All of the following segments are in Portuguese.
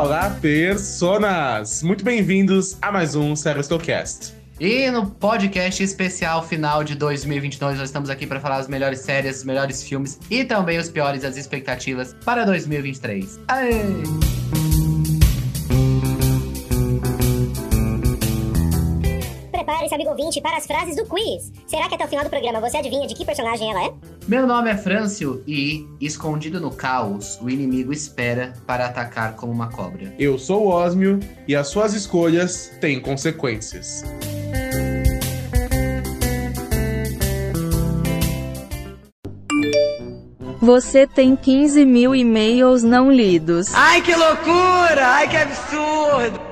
olá, personas! Muito bem-vindos a mais um Seriestocast. E no podcast especial final de 2022, nós estamos aqui para falar as melhores séries, os melhores filmes e também os piores as expectativas para 2023. Aê! Amigo ouvinte, para as frases do quiz. Será que até o final do programa você adivinha de que personagem ela é? Meu nome é Frâncio e, escondido no caos, o inimigo espera para atacar como uma cobra. Eu sou o Osmio e as suas escolhas têm consequências. Você tem 15 mil e-mails não lidos. Ai, que loucura! Ai, que absurdo!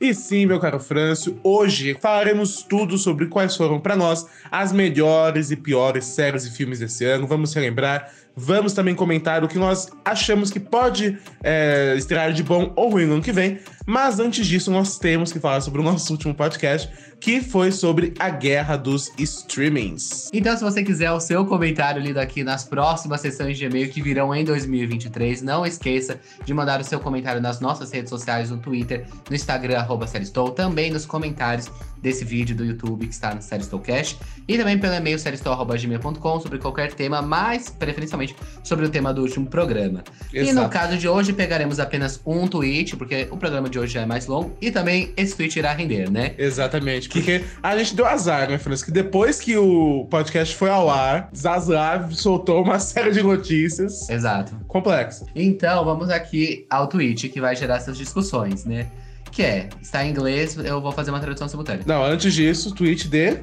E sim, meu caro Frâncio, hoje falaremos tudo sobre quais foram para nós as melhores e piores séries e filmes desse ano. Vamos relembrar Vamos também comentar o que nós achamos que pode é, estrear de bom ou ruim no ano que vem. Mas antes disso, nós temos que falar sobre o nosso último podcast, que foi sobre a guerra dos streamings. Então, se você quiser o seu comentário lido aqui nas próximas sessões de e-mail que virão em 2023, não esqueça de mandar o seu comentário nas nossas redes sociais, no Twitter, no Instagram, arroba também nos comentários desse vídeo do YouTube que está no Seristocast e também pelo e-mail seristol.gmail.com sobre qualquer tema, mas preferencialmente sobre o tema do último programa. Exato. E no caso de hoje pegaremos apenas um tweet, porque o programa de hoje já é mais longo e também esse tweet irá render, né? Exatamente, porque a gente deu azar, né, Francisco? Que depois que o podcast foi ao ar, Zaslav soltou uma série de notícias. Exato. Complexas. Então, vamos aqui ao tweet que vai gerar essas discussões, né? que é, está em inglês, eu vou fazer uma tradução simultânea. Não, antes disso, tweet de.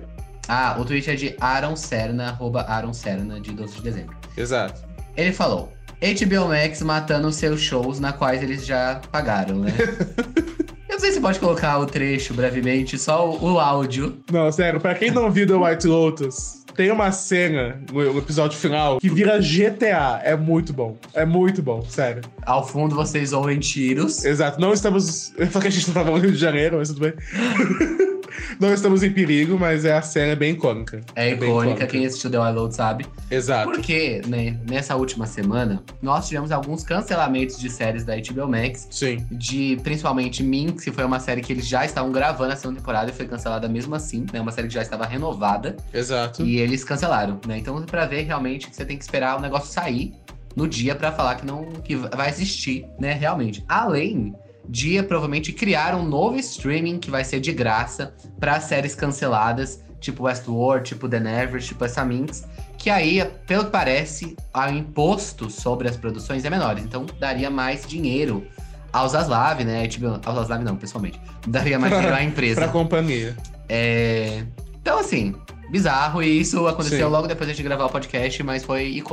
Ah, o tweet é de Aaron Serna, arroba Aaron Serna, de 12 de dezembro. Exato. Ele falou: HBO Max matando seus shows na quais eles já pagaram, né? Eu não sei se pode colocar o trecho brevemente, só o, o áudio. Não, sério, pra quem não viu The White Lotus, tem uma cena no episódio final que vira GTA. É muito bom. É muito bom, sério. Ao fundo vocês ouvem tiros. Exato. Não estamos. Eu falei que a gente não tava no Rio de Janeiro, mas tudo bem. não estamos em perigo, mas é a cena é bem icônica. É, é icônica, icônica. quem assistiu The Wild sabe. Exato. Porque, né, nessa última semana, nós tivemos alguns cancelamentos de séries da HBO Max. Sim. De principalmente Minx, que foi uma série que eles já estavam gravando a segunda temporada e foi cancelada mesmo assim, né? Uma série que já estava renovada. Exato. E eles cancelaram, né? Então, pra ver realmente que você tem que esperar o negócio sair no dia para falar que não que vai existir, né, realmente. Além de provavelmente criar um novo streaming que vai ser de graça para séries canceladas, tipo Westworld, tipo The Nevers, tipo essa Minx, que aí, pelo que parece, o imposto sobre as produções é menor, então daria mais dinheiro aos Aslav, né? Tipo, aos Aslav não, pessoalmente. Daria mais dinheiro à empresa. pra companhia. É... Então, assim, bizarro. E isso aconteceu Sim. logo depois de gravar o podcast, mas foi.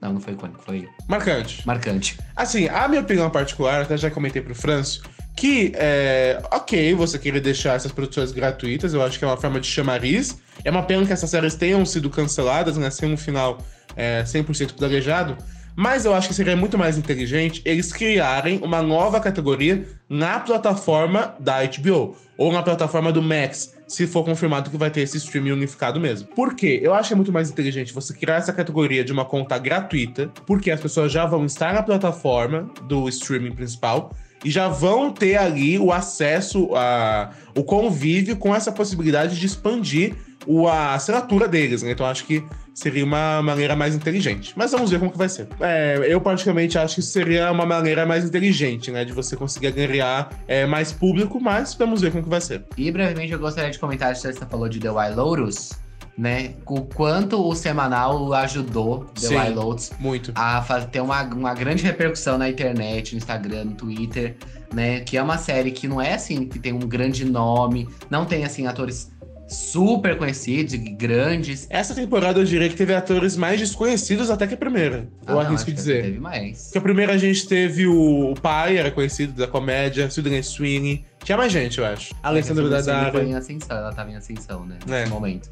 Não, não foi icônico, foi. Marcante. Marcante. Assim, a minha opinião particular, até já comentei pro Franço, que é ok você querer deixar essas produções gratuitas, eu acho que é uma forma de chamariz. É uma pena que essas séries tenham sido canceladas, né? Sem um final é, 100% planejado. Mas eu acho que seria muito mais inteligente eles criarem uma nova categoria na plataforma da HBO ou na plataforma do Max, se for confirmado que vai ter esse streaming unificado mesmo. Por quê? Eu acho que é muito mais inteligente você criar essa categoria de uma conta gratuita, porque as pessoas já vão estar na plataforma do streaming principal e já vão ter ali o acesso, a, o convívio com essa possibilidade de expandir o, a assinatura deles, né? Então acho que seria uma maneira mais inteligente. Mas vamos ver como que vai ser. É, eu particularmente acho que seria uma maneira mais inteligente, né? De você conseguir agregar é, mais público, mas vamos ver como que vai ser. E brevemente eu gostaria de comentar, se você falou de The Wild Lotus, né? O quanto o semanal ajudou The Sim, Wild Lotus muito. a ter uma, uma grande repercussão na internet, no Instagram, no Twitter, né? Que é uma série que não é assim, que tem um grande nome, não tem assim atores super conhecidos e grandes. Essa temporada eu diria que teve atores mais desconhecidos até que a primeira. Ah, eu arrisco dizer. Teve mais. Porque a primeira a gente teve o, o pai, era conhecido da comédia, Sidney Sweeney. Tinha mais gente, eu acho. A Alessandra Daddario. Foi em ascensão, ela tava em ascensão, né? Nesse é. momento.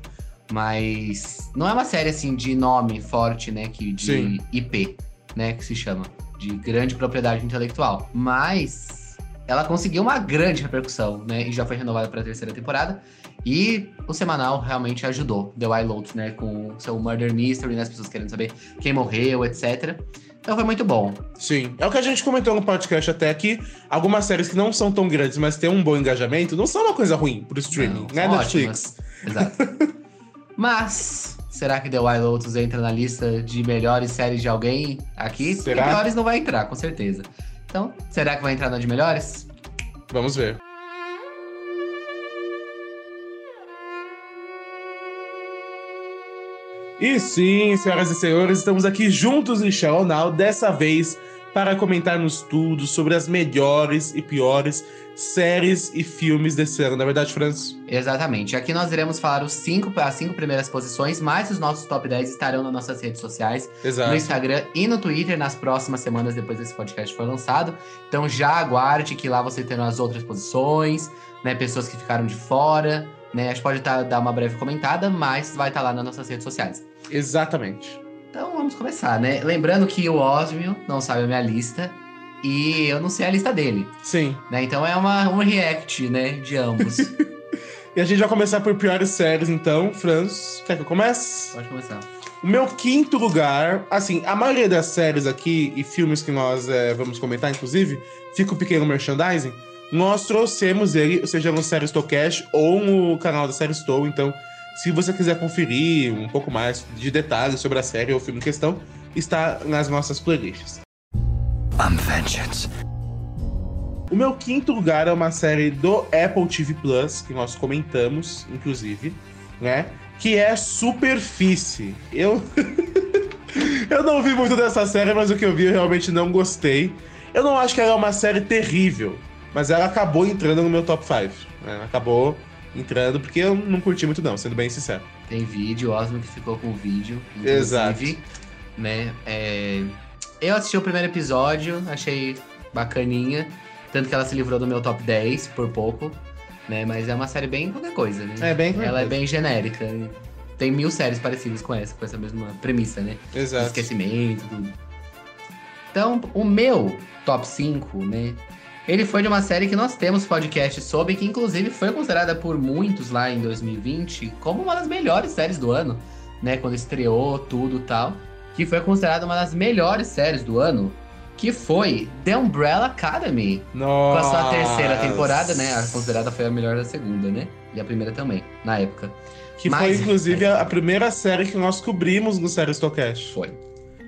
Mas não é uma série assim de nome forte, né? Que, de Sim. IP, né? Que se chama. De grande propriedade intelectual. Mas ela conseguiu uma grande repercussão, né? E já foi renovada para a terceira temporada. E o semanal realmente ajudou, The Wild Lotus, né? Com o seu Murder Mystery, né? As pessoas querendo saber quem morreu, etc. Então foi muito bom. Sim. É o que a gente comentou no podcast até aqui. Algumas séries que não são tão grandes, mas têm um bom engajamento, não são uma coisa ruim pro streaming, Não, né, Netflix? Exato. Mas, será que The Wild Lotus entra na lista de melhores séries de alguém aqui? Será? melhores não vai entrar, com certeza. Então, será que vai entrar na de melhores? Vamos ver. E sim, senhoras e senhores, estamos aqui juntos em Shell Now, dessa vez para comentarmos tudo sobre as melhores e piores séries e filmes desse ano. Na verdade, Franz? Exatamente. Aqui nós iremos falar os cinco, as cinco primeiras posições, mas os nossos top 10 estarão nas nossas redes sociais, no Exato. Instagram e no Twitter nas próximas semanas depois desse podcast for lançado. Então já aguarde que lá você terá as outras posições, né? Pessoas que ficaram de fora, né? A gente pode tá, dar uma breve comentada, mas vai estar lá nas nossas redes sociais. Exatamente. Então vamos começar, né? Lembrando que o Osmio não sabe a minha lista e eu não sei a lista dele, Sim. né? Então é uma, um react, né? De ambos. E a gente vai começar por piores séries, então. Franz, quer que eu comece? Pode começar. O meu quinto lugar, assim, a maioria das séries aqui e filmes que nós é, vamos comentar, inclusive, fica o pequeno merchandising. Nós trouxemos ele, seja no Série Stowcast ou no canal da Série Stow. Então, se você quiser conferir um pouco mais de detalhes sobre a série ou o filme em questão, está nas nossas playlists. I'm vengeance. O meu quinto lugar é uma série do Apple TV Plus, que nós comentamos, inclusive, né? Que é Superfície. Eu. eu não vi muito dessa série, mas o que eu vi eu realmente não gostei. Eu não acho que ela é uma série terrível, mas ela acabou entrando no meu top 5. Né? Acabou entrando porque eu não curti muito, não, sendo bem sincero. Tem vídeo, Osmo que ficou com o vídeo. Inclusive, Exato. Né? É, Eu assisti o primeiro episódio, achei bacaninha. Tanto que ela se livrou do meu top 10 por pouco. Né? Mas é uma série bem qualquer coisa, né? É bem Ela é coisa. bem genérica. Tem mil séries parecidas com essa, com essa mesma premissa, né? Exato. esquecimento, tudo. Então, o meu top 5, né? Ele foi de uma série que nós temos podcast sobre, que inclusive foi considerada por muitos lá em 2020 como uma das melhores séries do ano, né? Quando estreou tudo e tal. Que foi considerada uma das melhores séries do ano, que foi The Umbrella Academy. Com Nossa. a sua terceira temporada, né? A considerada foi a melhor da segunda, né? E a primeira também, na época. Que foi, Mas- inclusive, a a primeira série que nós cobrimos no Série Stocast. Foi.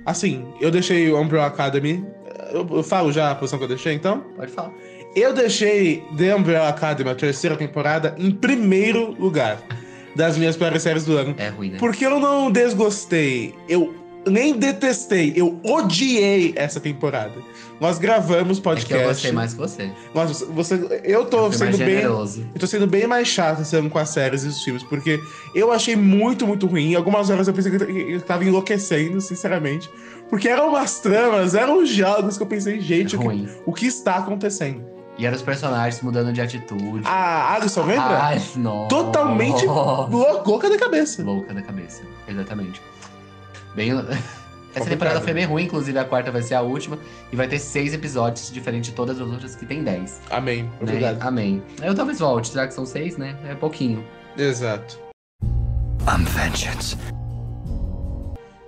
Assim, eu deixei o Umbrella Academy. Eu, eu falo já a posição que eu deixei, então? Pode falar. Eu deixei The Umbrella Academy, a terceira temporada, em primeiro lugar das minhas piores séries do ano. É ruim, né? Porque eu não desgostei, eu nem detestei, eu odiei essa temporada. Nós gravamos É que podcast. eu gostei mais que você. Nós, você, eu tô Eu sendo bem. generoso. Eu tô sendo bem mais chato esse ano com as séries e os filmes, porque eu achei muito, muito ruim. Algumas horas eu pensei que eu tava enlouquecendo, sinceramente. Porque eram umas tramas, eram uns diálogos que eu pensei, gente, o que, ruim. o que está acontecendo? E eram os personagens mudando de atitude. A Alison, lembra? Ai, não. Totalmente Lou- louca da cabeça. louca da cabeça. Exatamente. Bem. Essa temporada foi bem ruim, inclusive a quarta vai ser a última. E vai ter seis episódios, diferente de todas as outras que tem dez. Amém. né? Obrigado. Amém. Eu talvez volte, já que são seis, né? É pouquinho. Exato. I'm vengeance.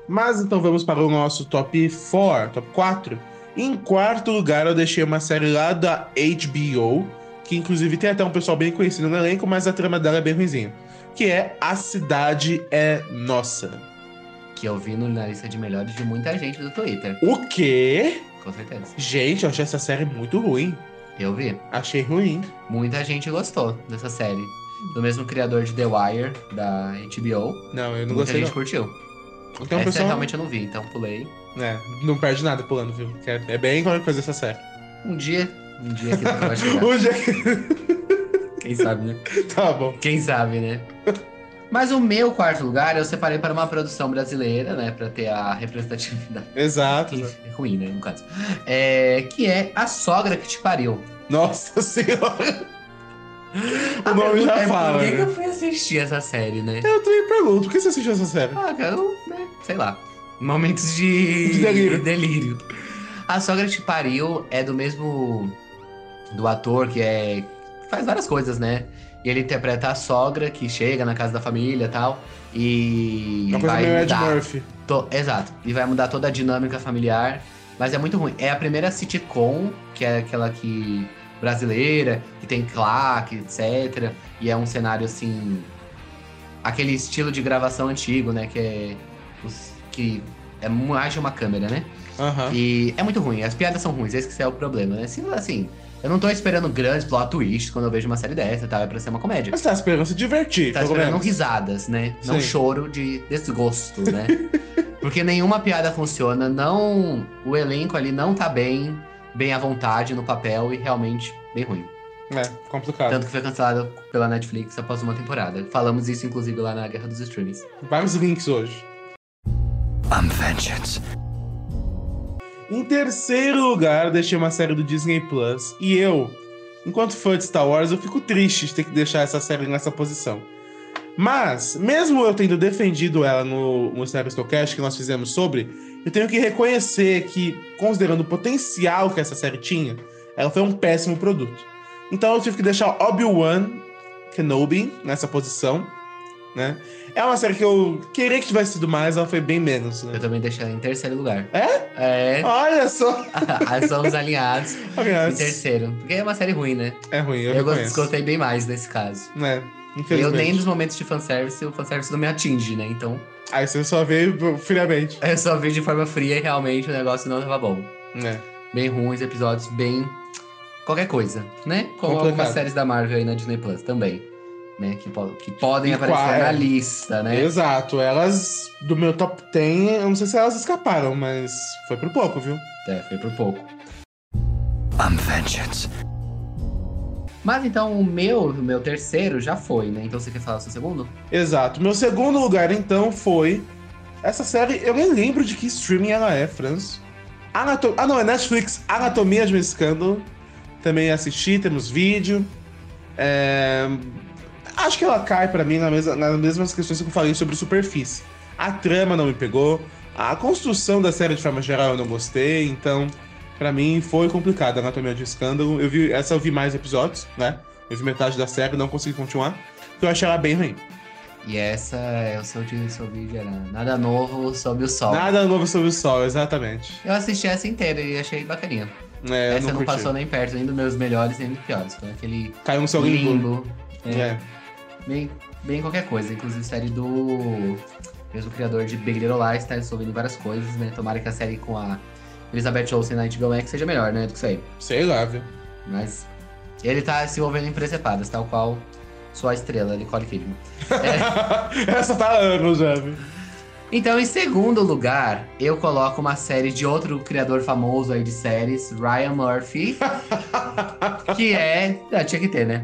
Mas então vamos para o nosso top 4, top 4. Em quarto lugar, eu deixei uma série lá da HBO, que inclusive tem até um pessoal bem conhecido no elenco, mas a trama dela é bem ruimzinha. Que é A Cidade é Nossa. Que eu vi na lista de melhores de muita gente do Twitter. O quê? Com certeza. Gente, eu achei essa série muito ruim. Eu vi. Achei ruim. Muita gente gostou dessa série. Do mesmo criador de The Wire, da HBO. Não, eu não Muita gostei. gente Não. curtiu. Um Essa pessoal... realmente eu não vi, então pulei. É, não perde nada pulando, viu? Que É, é bem qualquer coisa essa série. Um dia, um dia que vai chegar. Hoje é... Quem sabe, né? tá bom. Quem sabe, né? Mas o meu quarto lugar eu separei para uma produção brasileira, né? Pra ter a representatividade. Exato. É ruim, né? No caso. É, que é A Sogra que Te Pariu. Nossa senhora. O nome pergunta já é, fala, Por que, que né? eu fui assistir essa série, né? Eu também pergunto, por que você assistiu essa série? Ah, cara, eu? Sei lá. Momentos de, De delírio. delírio. A Sogra Te Pariu é do mesmo. Do ator que é. Faz várias coisas, né? E ele interpreta a sogra que chega na casa da família e tal. E. Uma coisa vai meio Ed mudar. Murphy. To- Exato. E vai mudar toda a dinâmica familiar. Mas é muito ruim. É a primeira sitcom, que é aquela que. brasileira, que tem claque, etc. E é um cenário assim. Aquele estilo de gravação antigo, né? Que é. Os- que é mais de uma câmera, né? Aham. E é muito ruim. As piadas são ruins, esse que é o problema, né? Se, assim, eu não tô esperando grandes plot twists quando eu vejo uma série dessa, tá? É pra ser uma comédia. Mas tá esperando se divertir, Tá esperando menos. risadas, né? Não Sim. choro de desgosto, né? Porque nenhuma piada funciona, não. O elenco ali não tá bem, bem à vontade no papel e realmente bem ruim. É, complicado. Tanto que foi cancelado pela Netflix após uma temporada. Falamos isso, inclusive, lá na Guerra dos Streams. Vários links hoje. I'm vengeance. Em terceiro lugar, deixei uma série do Disney Plus. E eu, enquanto fã de Star Wars, eu fico triste de ter que deixar essa série nessa posição. Mas, mesmo eu tendo defendido ela no, no Stocast que nós fizemos sobre, eu tenho que reconhecer que, considerando o potencial que essa série tinha, ela foi um péssimo produto. Então eu tive que deixar Obi-Wan Kenobi nessa posição, né? É uma série que eu queria que tivesse sido mais, ela foi bem menos, né? Eu também deixei ela em terceiro lugar. É? É. Olha só! Somos alinhados em terceiro. Porque é uma série ruim, né? É ruim, eu, Eu, gostei bem mais nesse caso. É, Eu nem nos momentos de fanservice, o fanservice não me atinge, né? Então, Aí você só vê friamente. eu só vi de forma fria e realmente o negócio não tava bom. É. Bem ruins, episódios bem. qualquer coisa, né? Como Complicado. algumas séries da Marvel aí na Disney Plus também. Né? Que, po- que podem E aparecer qual é? na lista, né? Exato, elas do meu top 10, eu não sei se elas escaparam, mas foi por pouco, viu? É, foi por pouco. I'm vengeance. Mas então o meu, o meu terceiro já foi, né? Então você quer falar o seu segundo? Exato. Meu segundo lugar, então, foi. Essa série, eu nem lembro de que streaming ela é, Franz. Anato... Ah, não, é Netflix. Anatomia de um Escândalo. Também assisti, temos vídeo. É, Acho que ela cai pra mim na mesma- nas mesmas questões que eu falei sobre Superfície. A trama não me pegou. A construção da série, de forma geral, eu não gostei. Então, pra mim, foi complicado. Anatomia de um Escândalo. Eu vi... Essa eu vi mais episódios, né? Eu vi metade da série, não consegui continuar. Porque eu achei ela bem ruim. E essa é o seu seu vídeo era Nada Novo Sob o Sol. Nada novo sobre o sol, exatamente. Eu assisti essa inteira e achei bacaninha. É, essa não, não, passou nem perto, nem dos meus melhores, nem dos piores. Foi aquele Caiu no seu limbo. limbo. É, É. Bem, bem qualquer coisa. Inclusive série do mesmo criador de Big Little Lies, tá resolvendo várias coisas, né? Tomara que a série com a Elizabeth Olsen na HBO Max seja melhor, né? Do que isso aí. Sei lá, viu? Mas ele tá se envolvendo em presepadas, tal qual sua estrela, Nicole Kidman. Essa tá há anos já, viu? Então, em segundo lugar, eu coloco uma série de outro criador famoso aí de séries, Ryan Murphy, que é. Ah, tinha que ter, né?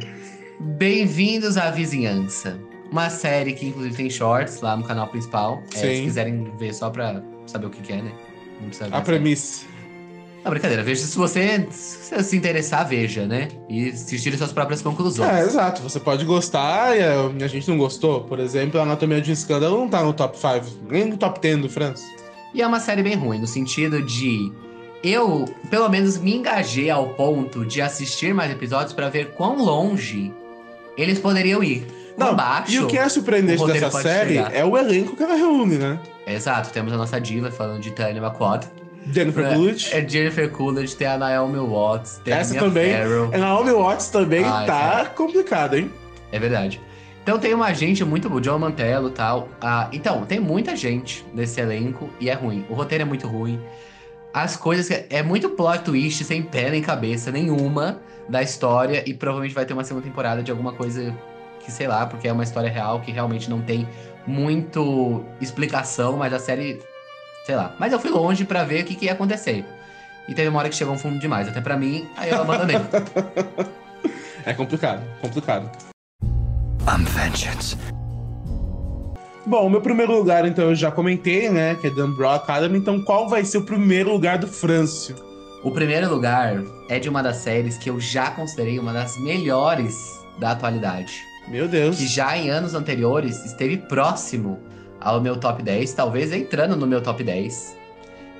Bem-vindos à Vizinhança. Uma série que, inclusive, tem shorts lá no canal principal. É, se quiserem ver só pra saber o que, que é, né? Não precisa ver A premissa. Não, brincadeira. Veja se você se, se interessar, veja, né? E se tire suas próprias conclusões. É, exato. Você pode gostar e a, a gente não gostou. Por exemplo, a Anatomia de um Escândalo não tá no top 5, nem no top 10 do France. E é uma série bem ruim, no sentido de. Eu, pelo menos, me engajei ao ponto de assistir mais episódios pra ver quão longe eles poderiam ir. Não, baixo. e o que é surpreendente dessa série chegar. é o elenco que ela reúne, né? Exato, temos a nossa diva falando de Tanya McQuad. Jennifer É, Coolidge. É Jennifer Coolidge, tem a Naomi Watts, tem Essa a Mia também. Farrow. A Naomi Watts também Ah, tá complicada, hein? É verdade. Então tem uma gente muito boa, John Mantello e tal. Ah, então, tem muita gente nesse elenco e é ruim. O roteiro é muito ruim. As coisas. que- É muito plot twist, sem pé nem cabeça nenhuma da história. E provavelmente vai ter uma segunda temporada de alguma coisa que, sei lá, porque é uma história real que realmente não tem muito explicação, mas a série. Sei lá. Mas eu fui longe pra ver o que, que ia acontecer. E teve uma hora que chegou um fundo demais. Até pra mim, aí eu abandonei. É complicado, complicado. I'm vengeance. Bom, o meu primeiro lugar, então, eu já comentei, né? Que é Dan Brown Academy. Então, qual vai ser o primeiro lugar do Frâncio? O primeiro lugar é de uma das séries que eu já considerei uma das melhores da atualidade. Meu Deus. Que já em anos anteriores esteve próximo ao meu top 10, talvez entrando no meu top 10.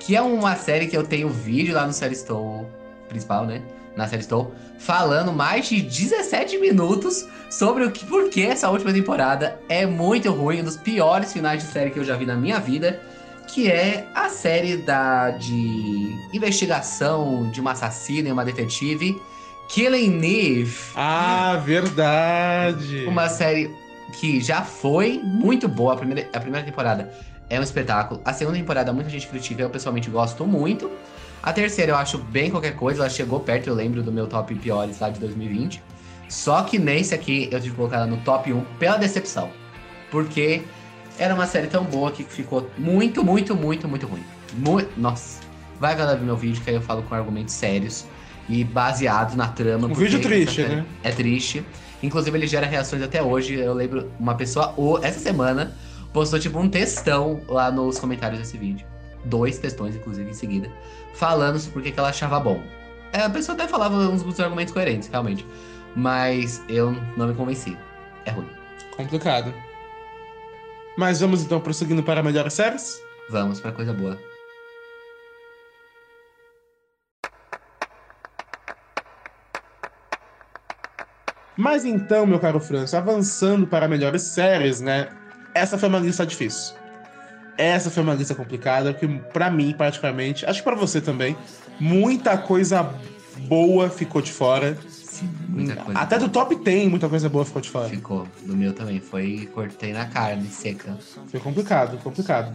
Que é uma série que eu tenho vídeo lá no Série Store principal, né? Na série Estou, falando mais de 17 minutos sobre o que, por que essa última temporada é muito ruim, um dos piores finais de série que eu já vi na minha vida, que é a série da de investigação de uma assassina e uma detetive, Killing Eve. Ah, verdade. Uma série que já foi muito boa. A primeira, a primeira temporada é um espetáculo. A segunda temporada muita gente critica, eu pessoalmente gosto muito. A terceira eu acho bem qualquer coisa, ela chegou perto, eu lembro do meu top piores lá de 2020. Só que nesse aqui eu tive que colocar ela no top 1 pela decepção. Porque era uma série tão boa que ficou muito, muito, muito, muito ruim. Mu nossa. Vai galera ver meu vídeo que aí eu falo com argumentos sérios e baseados na trama. Um vídeo triste, série né? É triste. Inclusive, ele gera reações até hoje. Eu lembro uma pessoa, essa semana, postou tipo um textão lá nos comentários desse vídeo. Dois textões, inclusive, em seguida, falando sobre por que ela achava bom. É, a pessoa até falava uns, uns argumentos coerentes, realmente. Mas eu não me convenci. É ruim. Complicado. Mas vamos então prosseguindo para melhores séries? Vamos pra coisa boa. Mas então, meu caro Franço, avançando para melhores séries, né? Essa foi uma lista difícil. Essa foi uma lista complicada, que pra mim, particularmente, acho que pra você também, muita coisa boa ficou de fora. Sim, muita coisa. Até do top 10, muita coisa boa ficou de fora. Ficou. Do meu também. Foi. Cortei na carne, seca. Foi complicado, complicado.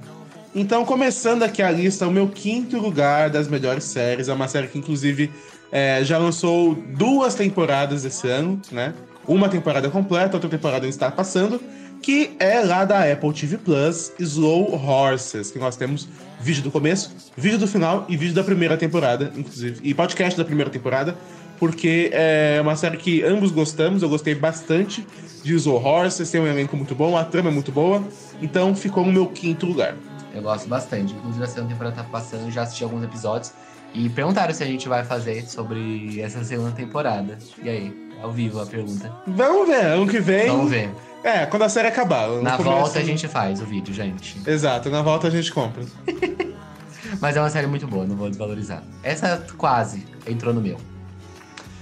Então, começando aqui a lista, o meu quinto lugar das melhores séries. É uma série que, inclusive, é, já lançou duas temporadas esse ano, né? Uma temporada completa, outra temporada está passando. Que é lá da Apple TV Plus, Slow Horses. Que nós temos vídeo do começo, vídeo do final e vídeo da primeira temporada, inclusive. E podcast da primeira temporada. Porque é uma série que ambos gostamos, eu gostei bastante de Slow Horses, tem um elenco muito bom, a trama é muito boa. Então ficou no meu quinto lugar. Eu gosto bastante. Inclusive, a segunda temporada tá passando, já assisti alguns episódios. E perguntaram se a gente vai fazer sobre essa segunda temporada. E aí? Ao vivo a pergunta. Vamos ver, ano que vem. Vamos ver. É, quando a série acabar. Na começo- volta a gente faz o vídeo, gente. Exato, na volta a gente compra. Mas é uma série muito boa, não vou desvalorizar. Essa quase entrou no meu.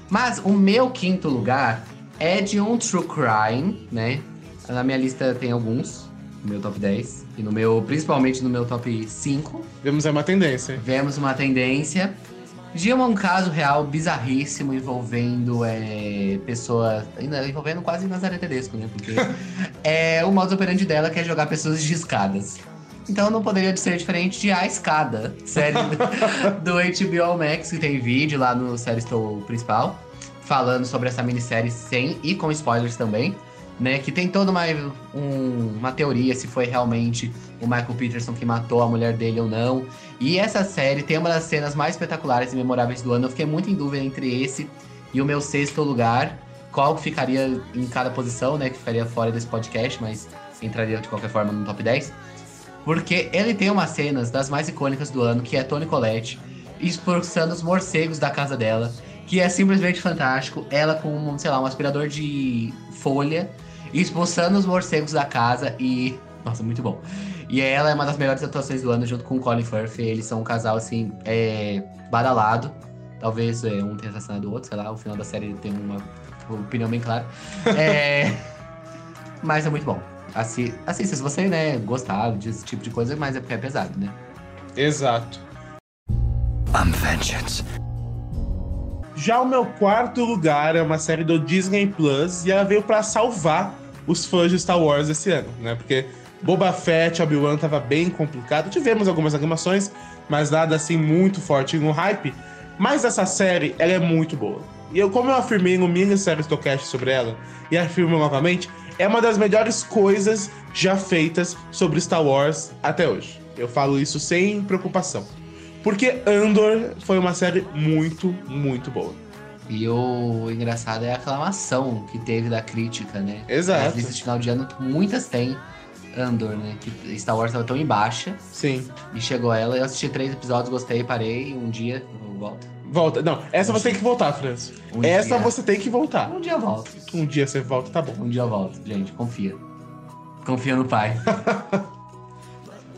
Mas o meu quinto lugar é de um true crime, né? Na minha lista tem alguns, no meu top 10. E no meu, principalmente no meu top 5. Vemos aí uma tendência. Vemos uma tendência de um caso real bizarríssimo envolvendo é, pessoa. Ainda envolvendo quase Nazaré Tedesco, né? Porque é o modus operandi dela que é jogar pessoas de escadas. Então não poderia ser diferente de A Escada, série do, HBO Max, que tem vídeo lá no Série Estou principal, falando sobre essa minissérie sem e com spoilers também, né? Que tem toda uma, um- uma teoria se foi realmente o Michael Peterson que matou a mulher dele ou não. E essa série tem uma das cenas mais espetaculares e memoráveis do ano. Eu fiquei muito em dúvida entre esse e o meu sexto lugar. Qual ficaria em cada posição, né? Que ficaria fora desse podcast, mas entraria de qualquer forma no top 10. Porque ele tem umas cenas das mais icônicas do ano, que é Toni Collette expulsando os morcegos da casa dela, que é simplesmente fantástico. Ela com, sei lá, um aspirador de folha, expulsando os morcegos da casa e. Nossa, muito bom. E ela é uma das melhores atuações do ano, junto com o Colin Firth. Eles são um casal, assim, é, badalado. Talvez é, um tenha assassinado o outro, sei lá, o final da série tem uma opinião bem clara. É, mas é muito bom. Assi assista, se você, né, gostar desse tipo de coisa, mas é porque é pesado, né? Exato. I'm vengeance. Já o meu quarto lugar é uma série do Disney Plus e ela veio pra salvar os fãs de Star Wars esse ano, né? Porque Boba Fett, Obi-Wan tava bem complicado. Tivemos algumas animações, mas nada assim muito forte no hype. Mas essa série, ela é muito boa. E eu, como eu afirmei no minissérie Stocast sobre ela, e afirmo novamente, é uma das melhores coisas já feitas sobre Star Wars até hoje. Eu falo isso sem preocupação. Porque Andor foi uma série muito, muito boa. E o engraçado é a aclamação que teve da crítica, né? Exato. As listas de final de ano, muitas têm Andor, né? Que Star Wars tava tão em baixa Sim. e chegou ela. Eu assisti três episódios, gostei, parei. Um dia eu volto. Volta. Não, essa você tem que voltar, França. Um essa dia. você tem que voltar. Um dia eu volto. Um dia você volta, tá bom. Um dia eu volto, gente. Confia. Confia no pai.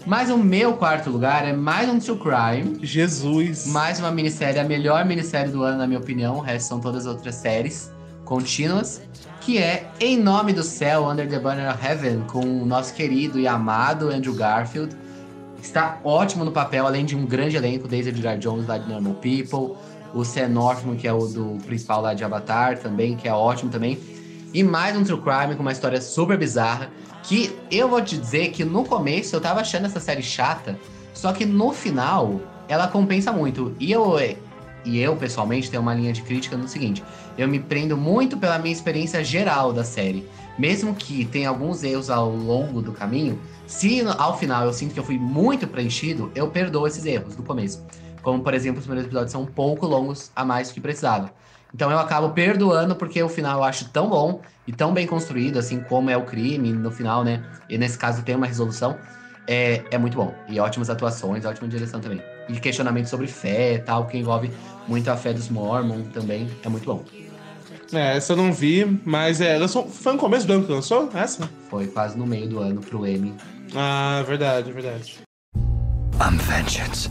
Mas o meu quarto lugar é mais um True Crime. Jesus. Mais uma minissérie, a melhor minissérie do ano, na minha opinião. O resto são todas outras séries contínuas. Que é Em Nome do Céu, Under the Banner of Heaven, com o nosso querido e amado Andrew Garfield. Está ótimo no papel, além de um grande elenco, Daisy Edgar Jones lá de Normal People, o Sam Northman, que é o do principal lá de Avatar também, que é ótimo também. E mais um True Crime com uma história super bizarra, que eu vou te dizer que no começo eu tava achando essa série chata, só que no final ela compensa muito. E eu, e eu pessoalmente, tenho uma linha de crítica no seguinte: eu me prendo muito pela minha experiência geral da série. Mesmo que tenha alguns erros ao longo do caminho, se ao final eu sinto que eu fui muito preenchido, eu perdoo esses erros do começo. Como, por exemplo, os primeiros episódios são um pouco longos a mais do que precisava. Então eu acabo perdoando porque o final eu acho tão bom e tão bem construído, assim como é o crime no final, né? E nesse caso tem uma resolução. É, é muito bom. E ótimas atuações, ótima direção também. E questionamento sobre fé e tal, que envolve muito a fé dos Mormon também. É muito bom. É, essa eu não vi, mas é, lançou, foi no começo do ano que lançou essa? Foi quase no meio do ano pro Emmy. Ah, verdade, verdade. I'm vengeance.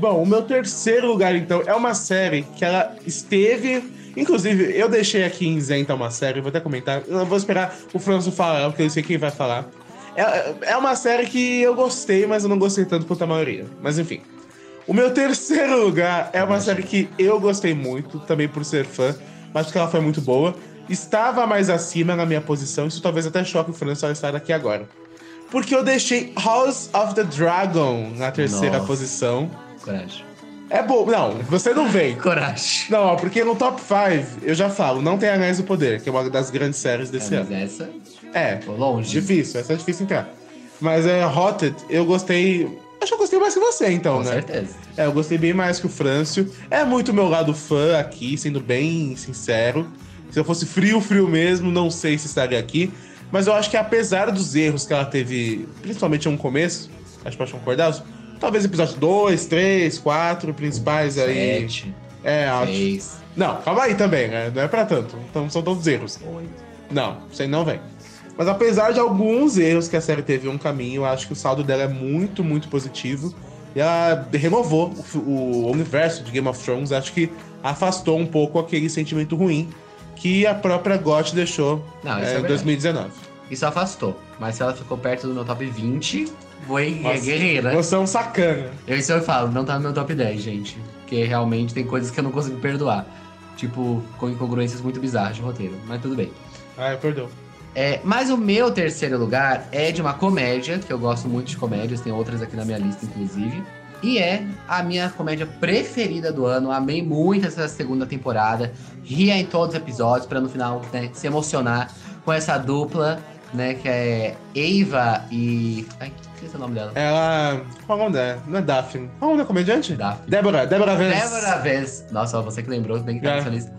Bom, o meu terceiro lugar, então, é uma série que ela esteve. Inclusive, eu deixei aqui em isenta uma série, vou até comentar. Eu vou esperar o Franço falar, porque eu sei quem vai falar. É, é uma série que eu gostei, mas eu não gostei tanto quanto a maioria. Mas enfim. O meu terceiro lugar é uma série que eu gostei muito, também por ser fã, mas porque ela foi muito boa. Estava mais acima na minha posição, isso talvez até choque o Franço ao estar aqui agora. Porque eu deixei House of the Dragon na terceira Nossa. posição. Coragem. É bom. Não, você não vem. Coragem. Não, porque no top 5, eu já falo, não tem Anéis do Poder, que é uma das grandes séries desse Mas ano. essa É, foi longe. difícil, essa é difícil entrar. Mas é Hotted, eu gostei. Acho que eu gostei mais que você, então, Com né? certeza. É, eu gostei bem mais que o Frâncio. É muito meu lado fã aqui, sendo bem sincero. Se eu fosse frio, frio mesmo, não sei se estaria aqui. Mas eu acho que apesar dos erros que ela teve, principalmente no começo, acho que pode concordar, talvez episódio 2, 3, 4 principais aí. Sete, É, acho. seis, Não, calma aí também, né? Não é pra tanto. Então são todos erros. oito. Não, isso aí não vem. Mas apesar de alguns erros que a série teve um caminho, eu acho que o saldo dela é muito, muito positivo. E ela renovou o, o universo de Game of Thrones. Acho que afastou um pouco aquele sentimento ruim que a própria GOT deixou Não, é, é em verdade. 2019. Isso afastou. Mas se ela ficou perto do meu top 20, foi Nossa, guerreira. Você é um sacana. Eu, isso eu falo, não tá no meu top 10, gente. Porque realmente tem coisas que eu não consigo perdoar. Tipo, com incongruências muito bizarras de roteiro. Mas tudo bem. Ai, perdão. É, mas o meu terceiro lugar é de uma comédia, que eu gosto muito de comédias, tem outras aqui na minha lista, inclusive. E é a minha comédia preferida do ano. Amei muito essa segunda temporada. Ria em todos os episódios, pra no final né, se emocionar com essa dupla, né? Que é Eva e. Ai, esqueci o nome dela. Ela. Qual é o nome dela? Não é Daphne. Qual é o nome da comediante? Daphne. Débora. Débora Vance. Débora Vance. Nossa, você que lembrou, bem que tá É. nessa lista.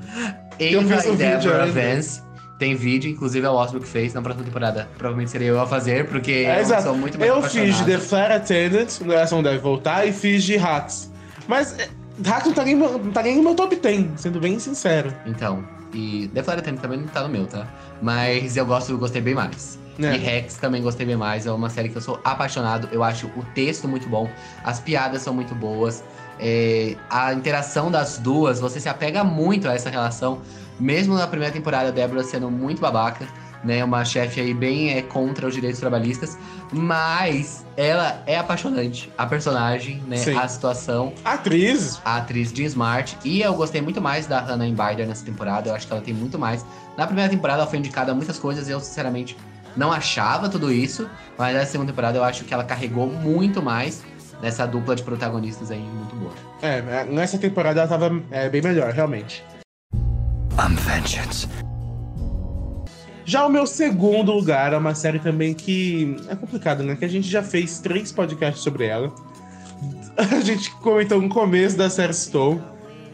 Eu Eva fiz um e vídeo Débora ainda. Vance. Tem vídeo, inclusive é o Osmo que fez. Na próxima temporada, provavelmente seria eu a fazer, porque É, eu exato. sou muito mais Eu fiz de apaixonado. The Flight Attendant, essa não deve voltar, e fiz de Hacks. Mas é, Hacks não tá, nem, no- não tá nem no meu top 10, sendo bem sincero. Então, e The Flight Attendant também não tá no meu, tá? Mas eu gosto, eu gostei bem mais. É. E Rex também gostei bem mais. É uma série que eu sou apaixonado. Eu acho o texto muito bom. As piadas são muito boas. É, a interação das duas, você se apega muito a essa relação. Mesmo na primeira temporada, a Débora sendo muito babaca, né? Uma chefe aí bem é, contra os direitos trabalhistas. Mas ela é apaixonante. A personagem, né? Sim. A situação Atriz, a atriz Jean Smart. E eu gostei muito mais da Hannah Embider nessa temporada. Eu acho que ela tem muito mais. Na primeira temporada ela foi indicada a muitas coisas. Eu, sinceramente, não achava tudo isso. Mas na segunda temporada eu acho que ela carregou muito mais nessa dupla de protagonistas aí muito boa. é, nessa temporada ela tava é, bem melhor, realmente. I'm vengeance. Já o meu segundo lugar é uma série também que é complicado, né? Que a gente já fez três podcasts sobre ela. A gente comentou no começo da série Stone.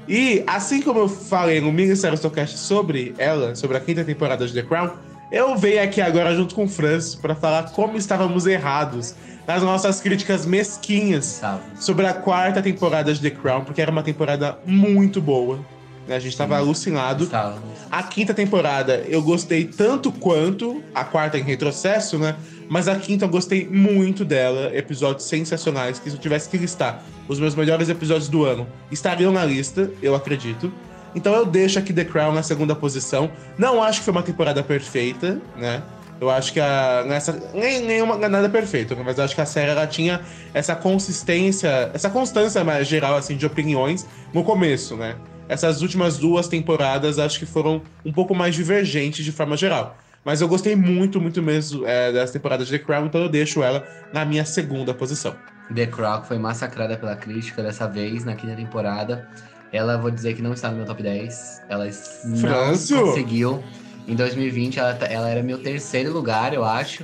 E assim como eu falei no mini série Stocast sobre ela, sobre a quinta temporada de The Crown, eu venho aqui agora junto com o Francis para falar como estávamos errados nas nossas críticas mesquinhas sobre a quarta temporada de The Crown, porque era uma temporada muito boa. né? A gente tava alucinado. Estávamos. A quinta temporada eu gostei tanto quanto a quarta em retrocesso, né? Mas a quinta eu gostei muito dela, episódios sensacionais, que se eu tivesse que listar os meus melhores episódios do ano, estariam na lista, eu acredito. Então eu deixo aqui The Crown na segunda posição. Não acho que foi uma temporada perfeita, né? Eu acho que a. Nessa, nem, nenhuma, nada perfeito, né? mas eu acho que a série ela tinha essa consistência, essa constância mais geral assim, de opiniões no começo, né? Essas últimas duas temporadas acho que foram um pouco mais divergentes de forma geral. Mas eu gostei muito, muito mesmo é, dessa temporada de The Crown, então eu deixo ela na minha segunda posição. The Crown foi massacrada pela crítica dessa vez, na quinta temporada. Ela, vou dizer que não está no meu top 10. Ela não Frâncio? conseguiu. Em 2020, ela, tá- ela era meu terceiro lugar, eu acho.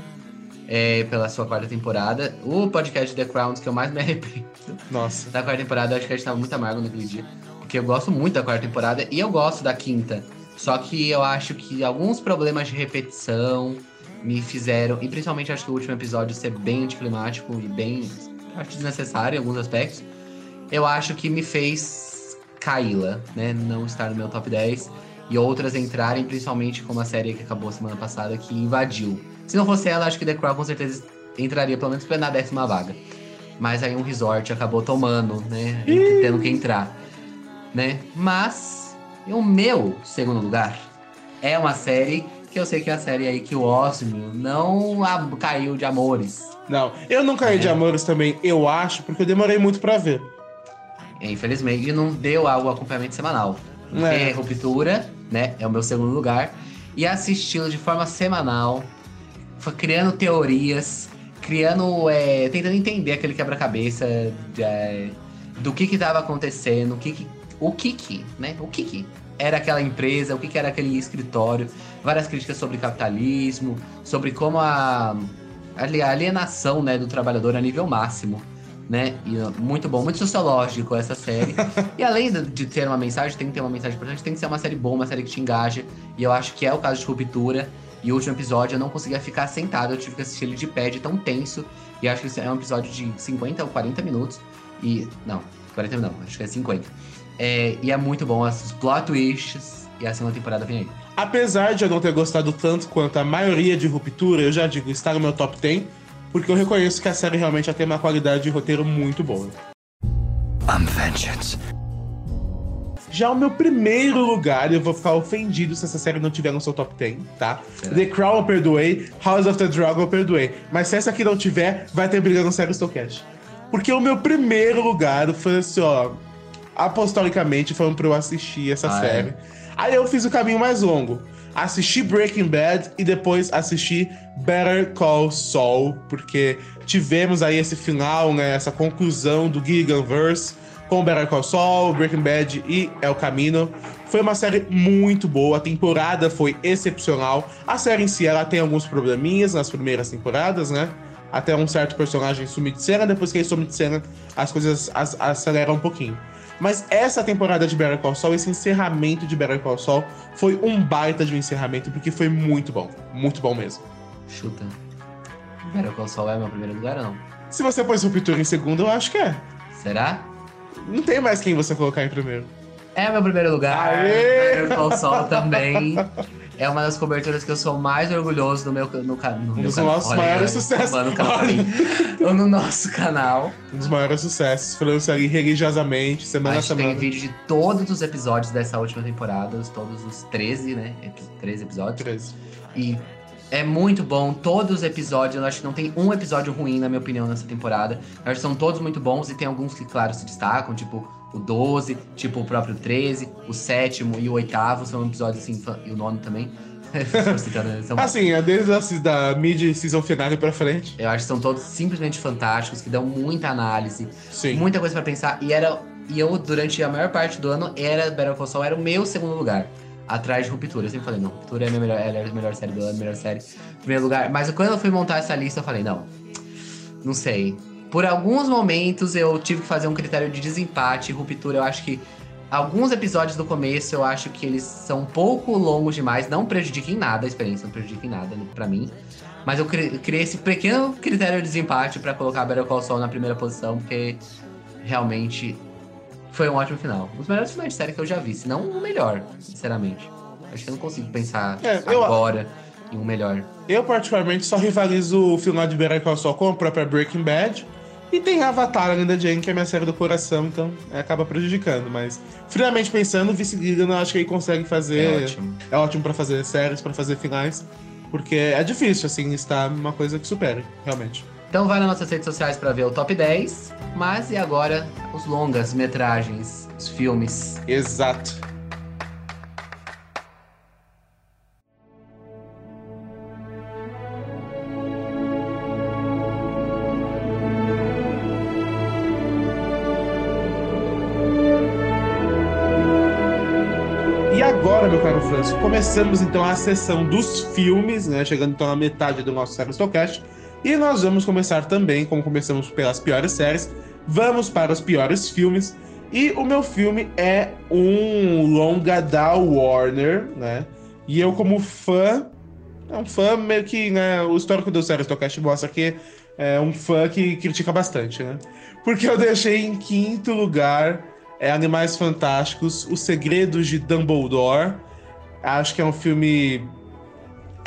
é, pela sua quarta temporada. O podcast The Crowns que eu mais me arrependo Nossa. da quarta temporada, eu acho que a gente tava muito amargo naquele dia. Porque eu gosto muito da quarta temporada e eu gosto da quinta. Só que eu acho que alguns problemas de repetição me fizeram, e principalmente acho que o último episódio ser bem anticlimático e bem acho desnecessário em alguns aspectos. Eu acho que me fez caí-la, né? Não estar no meu top 10 e outras entrarem, principalmente como a série que acabou semana passada, que invadiu. Se não fosse ela, acho que The Crown com certeza entraria pelo menos na décima vaga. Mas aí um resort acabou tomando, né? Tendo que entrar, né? Mas o meu segundo lugar é uma série que eu sei que é a série aí que o Osmio não caiu de amores. Não, eu não caí de É. amores também, eu acho, porque eu demorei muito pra ver. Infelizmente não deu algo acompanhamento semanal. Porque É. Ruptura, né? É o meu segundo lugar. E assisti-lo de forma semanal, foi criando teorias, criando. é, tentando entender aquele quebra-cabeça é, do que que tava acontecendo, o que que. O que que, né? O que que era aquela empresa, o que que era aquele escritório, várias críticas sobre capitalismo, sobre como a, a alienação né, do trabalhador a nível máximo. Né? E, muito bom, muito sociológico essa série. e além de, de ter uma mensagem, tem que ter uma mensagem importante, tem que ser uma série boa, uma série que te engaja. E eu acho que é o caso de Ruptura. E o último episódio eu não conseguia ficar sentado, eu tive que assistir ele de pé, de tão tenso. E acho que esse é um episódio de 50 ou 40 minutos. E. Não, 40 não, acho que é 50. É, e é muito bom, os plot twists. E a segunda temporada vem aí. Apesar de eu não ter gostado tanto quanto a maioria de Ruptura, eu já digo, está no meu top 10, porque eu reconheço que a série realmente já tem uma qualidade de roteiro muito boa. I'm vengeance. Já o meu primeiro lugar, eu vou ficar ofendido se essa série não tiver no seu top 10, tá? Será? The Crown eu perdoei, House of the Dragon eu perdoei. Mas se essa aqui não tiver, vai ter briga no Sério Stocast. Porque o meu primeiro lugar foi assim, ó. Apostolicamente foram pra eu assistir essa Ah, série. é? Aí eu fiz o caminho mais longo. Assisti Breaking Bad e depois assisti Better Call Saul, porque tivemos aí esse final, né, essa conclusão do Gilliganverse com Better Call Saul, Breaking Bad e El Camino. Foi uma série muito boa, a temporada foi excepcional. A série em si, ela tem alguns probleminhas nas primeiras temporadas, né? Até um certo personagem sumir de cena, depois que ele some de cena, as coisas as- aceleram um pouquinho. Mas essa temporada de Better Call Saul, esse encerramento de Better Call Saul, foi um baita de um encerramento, porque foi muito bom. Muito bom mesmo. Chuta. Better Call Saul é meu primeiro lugar não? Se você pôs Ruptura em segundo, eu acho que é. Será? Não tem mais quem você colocar em primeiro. É meu primeiro lugar. Aê! Better Call Saul também. É uma das coberturas que eu sou mais orgulhoso no meu, no, ca- no Um dos canal. nossos Olha, maiores sucessos. Mano. Ou no nosso canal. Um dos maiores sucessos. Falando ali religiosamente, semana a a gente tem semana. vídeo de todos os episódios dessa última temporada, os- todos os 13, né? Epi- 13 episódios. 13. E é muito bom, todos os episódios, eu acho que não tem um episódio ruim, na minha opinião, nessa temporada. Eu acho que são todos muito bons e tem alguns que, claro, se destacam, tipo o 12, tipo o próprio 13, o sétimo e o oitavo são episódios assim, e o nono também. Né? são Assim, é desde a, da mid-season finale pra frente. Eu acho que são todos simplesmente fantásticos, que dão muita análise, Sim. muita coisa pra pensar. E era e eu, durante a maior parte do ano, era Better Call Saul era o meu segundo lugar. Atrás de Ruptura. Eu sempre falei, não, Ruptura é a, minha melhor, é a melhor série do ano, melhor série. Primeiro lugar. Mas quando eu fui montar essa lista, eu falei, não. Não sei. Por alguns momentos eu tive que fazer um critério de desempate. Ruptura, eu acho que. Alguns episódios do começo eu acho que eles são um pouco longos demais. Não prejudica em nada a experiência, não prejudica em nada pra mim. Mas eu cri- criei esse pequeno critério de desempate pra colocar Better Call Saul na primeira posição, porque realmente foi um ótimo final. Um dos melhores finais de série que eu já vi, se não o melhor, sinceramente. Acho que eu não consigo pensar É, eu- agora e um melhor. Eu, particularmente, só rivalizo o final de Better Call Saul com a própria Breaking Bad. E tem Avatar além da Jane, que é minha série do coração, então é, acaba prejudicando. Mas, friamente pensando, o Vice Gilligan eu acho que ele consegue fazer. É ótimo. É ótimo pra fazer séries, pra fazer finais. Porque é difícil, assim, estar uma coisa que supere, realmente. Então vai nas nossas redes sociais pra ver o top 10. Mas e agora os longas metragens, os filmes. Exato. Franço, começamos então a sessão dos filmes, né? Chegando então na metade do nosso Stocast. E nós vamos começar também, como começamos pelas piores séries, vamos para os piores filmes. E o meu filme é um longa da Warner, né? E eu, como fã, é um fã meio que, né? O histórico do Série Stocast mostra que é um fã que critica bastante, né? Porque eu deixei em quinto lugar é Animais Fantásticos, Os Segredos de Dumbledore. Acho que é um filme.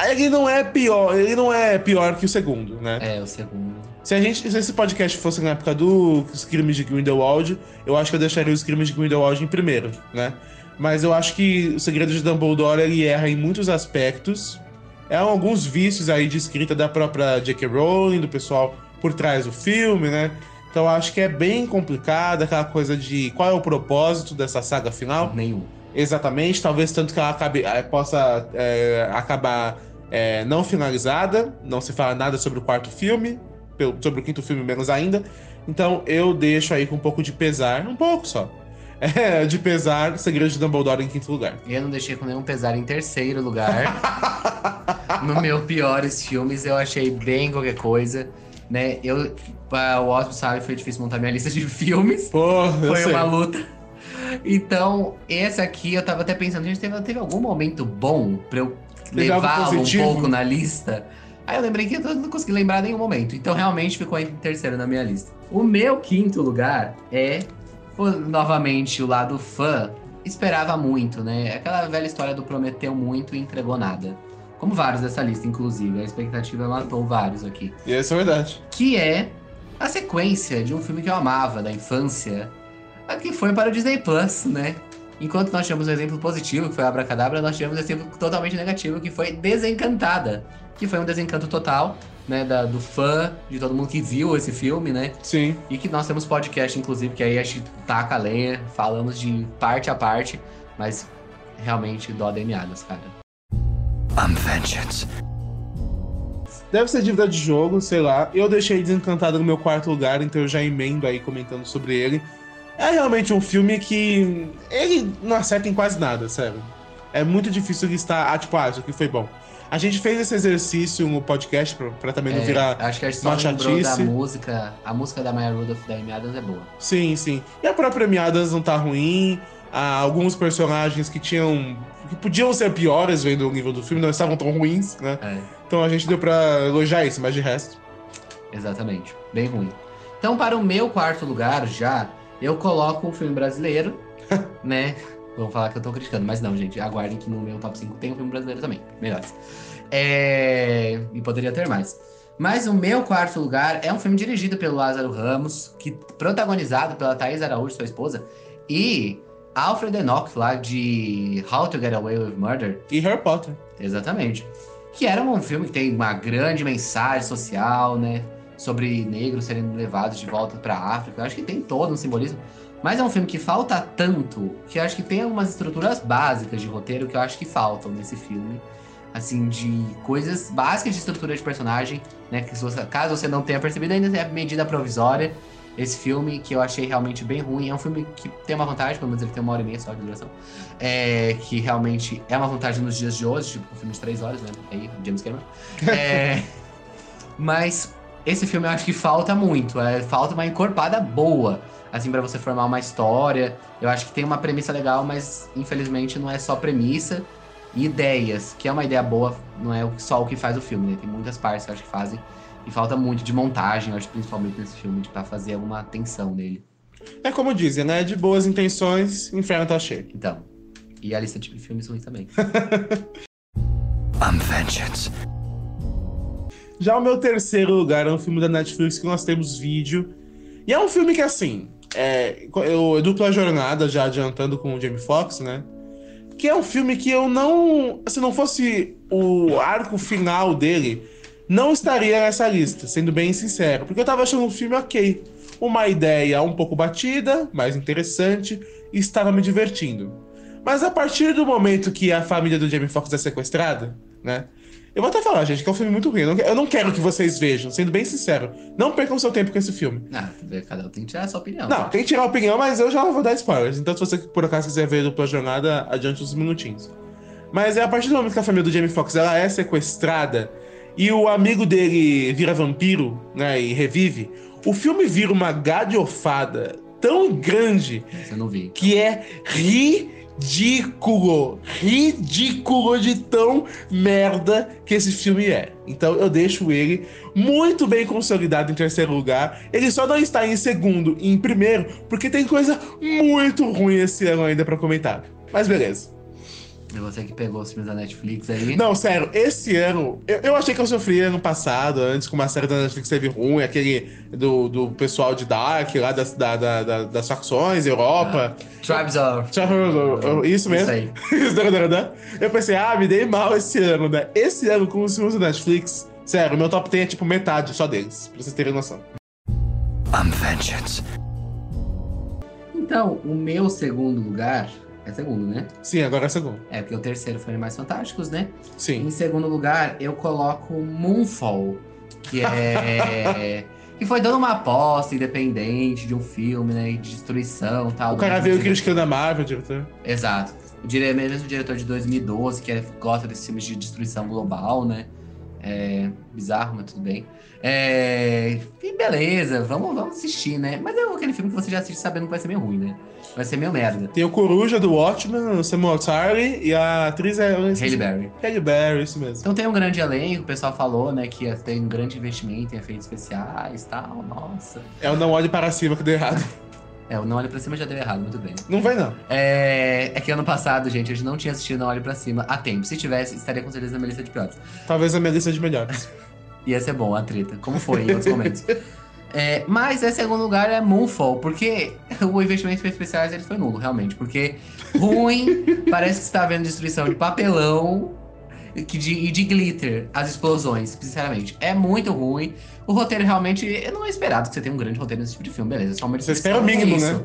Ele não é pior, ele não é pior que o segundo, né? É, o segundo. Se a gente, se esse podcast fosse na época dos crimes de Grindelwald, eu acho que eu deixaria os crimes de Grindelwald em primeiro, né? Mas eu acho que o Segredo de Dumbledore ele erra em muitos aspectos. É alguns vícios aí de escrita da própria J.K. Rowling, do pessoal por trás do filme, né? Então eu acho que é bem complicado aquela coisa de qual é o propósito dessa saga final. Nenhum. Exatamente, talvez tanto que ela acabe, eh, possa eh, acabar eh, não finalizada, não se fala nada sobre o quarto filme, sobre o quinto filme menos ainda. Então eu deixo aí com um pouco de pesar, um pouco só, é, de pesar Segredo de Dumbledore em quinto lugar. Eu não deixei com nenhum pesar em terceiro lugar. no meu piores filmes, eu achei bem qualquer coisa. Né? Eu, ah, o Osmo sabe, foi difícil montar minha lista de filmes. Eu Foi uma luta. Então, esse aqui eu tava até pensando, gente, teve, teve algum momento bom pra eu levá-lo um pouco na lista? Aí eu lembrei que eu não consegui lembrar nenhum momento. Então realmente ficou em terceiro na minha lista. O meu quinto lugar é, novamente, o lado fã. Esperava muito, né? Aquela velha história do prometeu muito e entregou nada. Como vários dessa lista, inclusive. A expectativa matou vários aqui E essa é verdade. que é a sequência de um filme que eu amava da infância, a que foi para o Disney Plus, né? Enquanto nós tivemos um exemplo positivo, que foi Abracadabra, nós tivemos um exemplo totalmente negativo, que foi Desencantada, que foi um desencanto total, né, da- do fã, de todo mundo que viu esse filme, né? Sim. E que nós temos podcast, inclusive, que aí a gente taca a lenha, falamos de parte a parte, mas realmente dó de meadas, cara. I'm vengeance. Deve ser dívida de jogo, sei lá. Eu deixei Desencantado no meu quarto lugar, então eu já emendo aí comentando sobre ele. É realmente um filme que ele não acerta em quase nada, sério. É muito difícil listar, ah, tipo, ah, isso aqui foi bom. A gente fez esse exercício no podcast pra, pra também não É, virar. acho que a gente só lembrou da música, a música da Maya Rudolph da Amy Adams é boa. Sim, sim. E a própria Miadas não tá ruim. Há alguns personagens que tinham. que podiam ser piores vendo o nível do filme, não estavam tão ruins, né? É. Então a gente deu pra elogiar isso, mas de resto. Exatamente. Bem ruim. Então, para o meu quarto lugar, já, eu coloco um filme brasileiro, né? Vão falar que eu tô criticando, mas não, gente. Aguardem que no meu top 5 tem um filme brasileiro também. Melhores. É... E poderia ter mais. Mas o meu quarto lugar é um filme dirigido pelo Lázaro Ramos, que protagonizado pela Thaís Araújo, sua esposa, e Alfred Enoch, lá de How to Get Away with Murder, E Harry Potter. Exatamente. Que era um filme que tem uma grande mensagem social, né? Sobre negros serem levados de volta pra África. Eu acho que tem todo um simbolismo. Mas é um filme que falta tanto que eu acho que tem algumas estruturas básicas de roteiro que eu acho que faltam nesse filme. Assim, de coisas básicas de estrutura de personagem, né? Que você- caso você não tenha percebido, ainda é medida provisória. Esse filme que eu achei realmente bem ruim. É um filme que tem uma vantagem, pelo menos ele tem uma hora e meia só de duração. É, que realmente é uma vantagem nos dias de hoje, tipo um filme de três horas, né? Aí, James Cameron. É, mas esse filme eu acho que falta muito. é, falta uma encorpada boa, assim, pra você formar uma história. Eu acho que tem uma premissa legal, mas infelizmente não é só premissa e ideias, que é uma ideia boa, não é só o que faz o filme, né? Tem muitas partes que eu acho que fazem. E falta muito de montagem, eu acho, principalmente nesse filme, pra fazer alguma tensão nele. É como dizem, né? De boas intenções, o inferno tá cheio. Então. E a lista de filmes ruins também. I'm vengeance. Já o meu terceiro lugar é um filme da Netflix que nós temos vídeo. E é um filme que, assim, é, eu, dupla jornada, já adiantando com o Jamie Foxx, né? Que é um filme que eu não. Se não fosse o arco final dele, não estaria nessa lista, sendo bem sincero. Porque eu tava achando um filme ok. Uma ideia um pouco batida, mais interessante, e estava me divertindo. Mas a partir do momento que a família do Jamie Foxx é sequestrada, né? Eu vou até falar, gente, que é um filme muito ruim. Eu não, eu não quero que vocês vejam, sendo bem sincero. Não percam seu tempo com esse filme. Ah, cada um tem que tirar a sua opinião. Não, tem que tirar a opinião, mas eu já vou dar spoilers. Então, se você por acaso quiser ver dupla jornada, adiante uns minutinhos. Mas é a partir do momento que a família do Jamie Foxx ela é sequestrada e o amigo dele vira vampiro, né, e revive, o filme vira uma gadiofada tão grande Você não vi. que é ridículo, ridículo de tão merda que esse filme é. Então eu deixo ele muito bem consolidado em terceiro lugar. Ele só não está em segundo e em primeiro porque tem coisa muito ruim esse ano ainda pra comentar. Mas beleza. E você que pegou os filmes da Netflix aí. Não, sério, esse ano. Eu, eu achei que eu sofri ano passado, antes com uma série da Netflix teve ruim, aquele do, do pessoal de Dark, lá das, da, da- da- das facções, Europa. Tribes of. Isso mesmo. aí. Isso, da- da- da. Eu pensei, ah, me dei mal esse ano, né? Esse ano com os filmes da Netflix, sério, meu top 10 é tipo metade só deles, pra vocês terem noção. I'm vengeance. Então, o meu segundo lugar. É segundo, né? Sim, agora é segundo. É, porque o terceiro foi Mais Fantásticos, né? Sim. Em segundo lugar, eu coloco Moonfall, que é. que foi dando uma aposta independente de um filme, né? De destruição e tal. O cara veio criticando a Marvel, diretor. Exato. O dire... mesmo diretor de 2012, que é- gosta desses filmes de destruição global, né? É bizarro, mas tudo bem. É... E beleza, vamos, vamos assistir, né? Mas é aquele filme que você já assiste sabendo que vai ser meio ruim, né? Vai ser meio merda. Tem o Coruja do Watchmen, o Samuel Tarly, e a atriz é. Halle Berry. Halle Berry, isso mesmo. Então tem um grande elenco, o pessoal falou, né, que ter um grande investimento em efeitos especiais e tal, nossa. É o Não Olhe Para Cima que deu errado. É, o Não Olhe Pra Cima já deu errado, muito bem. Não vai, não. É, é que ano passado, gente, a gente não tinha assistido Não Olhe Pra Cima a tempo. Se tivesse, estaria com certeza na minha lista de piores. Talvez a minha lista de melhores. Ia ser bom a treta, como foi em outros momentos. É, mas em segundo lugar é Moonfall, porque o investimento em especiais ele foi nulo, realmente. Porque ruim, parece que você tá vendo destruição de papelão que de, e de glitter, as explosões, sinceramente. É muito ruim. O roteiro realmente. Eu não é esperado que você tenha um grande roteiro nesse tipo de filme, beleza. Só uma Você espera o mínimo, isso. né?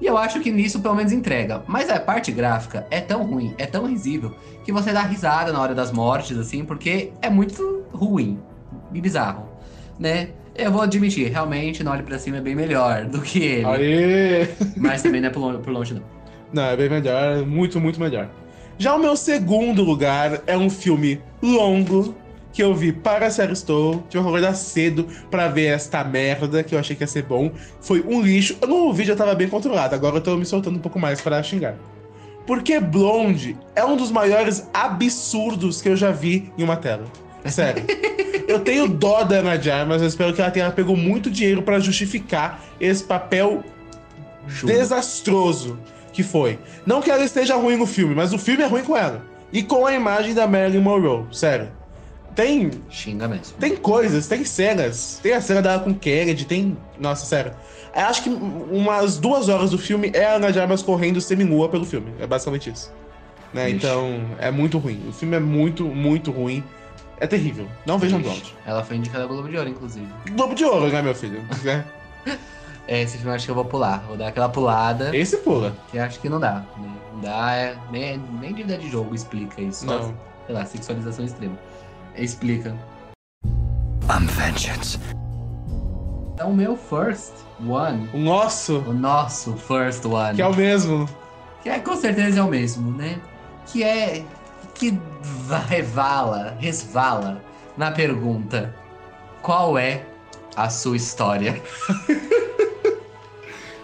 E eu acho que nisso pelo menos entrega. Mas a parte gráfica é tão ruim, é tão risível, que você dá risada na hora das mortes, assim, porque é muito ruim e bizarro, né? Eu vou admitir, realmente, Não Olhe Pra Cima é bem melhor do que ele. Aê! Mas também não é por longe, não. Não, é bem melhor, é muito, muito melhor. Já o meu segundo lugar é um filme longo que eu vi para a série Estou. Tive que acordar cedo pra ver esta merda que eu achei que ia ser bom. Foi um lixo. No vídeo eu tava bem controlado, agora eu tô me soltando um pouco mais para xingar. Porque Blonde é um dos maiores absurdos que eu já vi em uma tela. Sério. Eu tenho dó da Ana de Armas, eu espero que ela tenha pegou muito dinheiro pra justificar esse papel desastroso que foi. Não que ela esteja ruim no filme, mas o filme é ruim com ela. E com a imagem da Marilyn Monroe, sério. Tem, Xinga mesmo. tem coisas, tem cenas. Tem a cena dela com Kennedy, tem. Nossa, sério. Eu acho que umas duas horas do filme é a Ana de Armas correndo seminua pelo filme. É basicamente isso. Né? Ixi. Então, é muito ruim. O filme é muito, muito ruim. É terrível. Não vejam Blonde. Ela foi indicada ao Globo de Ouro, inclusive. Globo de Ouro, né, meu filho? É. É, esse filme eu acho que eu vou pular. Vou dar aquela pulada, Esse pula. que eu acho que não dá. né? Não dá, é, nem, nem dívida de jogo explica isso. Só, Não. sei lá, sexualização extrema. Explica. I'm vengeance. Então, o meu first one, O nosso, o nosso first one, que é o mesmo. que é com certeza é o mesmo, né? Que é. que va- revala, resvala na pergunta: qual é a sua história?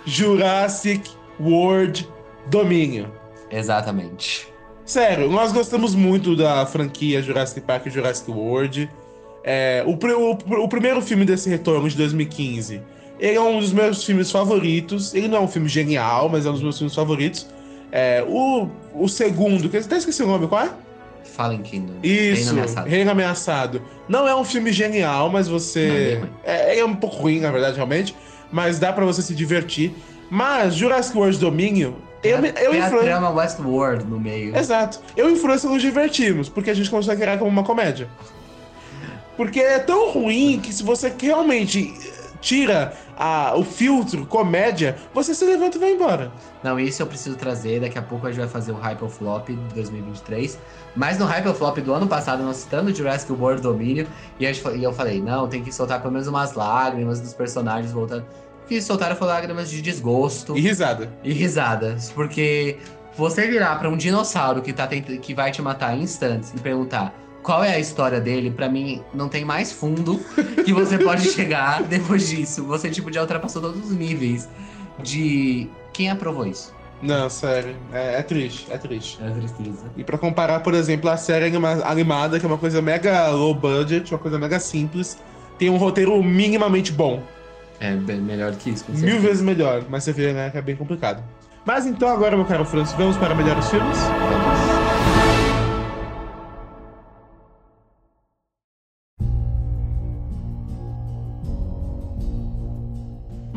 Jurassic World Domínio. Exatamente. Sério, nós gostamos muito da franquia Jurassic Park e Jurassic World. É, o, o o primeiro filme desse retorno de 2015, ele é um dos meus filmes favoritos. Ele não é um filme genial, mas é um dos meus filmes favoritos. É, o, o segundo, que eu até esqueci o nome, qual é? Fallen Kingdom. Isso, Reino Ameaçado. Reino Ameaçado. Não é um filme genial, mas Não, você. bem ruim. É, é um pouco ruim, na verdade, realmente. Mas dá pra você se divertir. Mas Jurassic World Domínio, eu, me- eu Tem a influ- trama Westworld no meio. Exato. Eu e o Influencer nos divertimos, porque a gente começou a criar como uma comédia. Porque é tão ruim que se você realmente tira a- o filtro comédia, você se levanta e vai embora. Não, isso eu preciso trazer. Daqui a pouco a gente vai fazer o Hype or Flop de 2023. Mas no Hype or Flop do ano passado, nós citando Jurassic World Domínio, e, a gente e eu falei, não, tem que soltar pelo menos umas lágrimas dos personagens voltando. O que soltaram foi lágrimas de desgosto E risada. e risadas. Porque você virar pra um dinossauro que, tá tent... que vai te matar em instantes e perguntar qual é a história dele, pra mim não tem mais fundo que você pode chegar depois disso. Você, tipo, já ultrapassou todos os níveis de quem aprovou isso. Não, sério. É, é triste, é triste. É tristeza. E pra comparar, por exemplo, a série anima- animada, que é uma coisa mega low budget, uma coisa mega simples, tem um roteiro minimamente bom. É bem melhor que isso, com Mil certeza. vezes melhor, mas você vê, né, que é bem complicado. Mas então agora, meu caro Franço, vamos para melhores filmes? Vamos.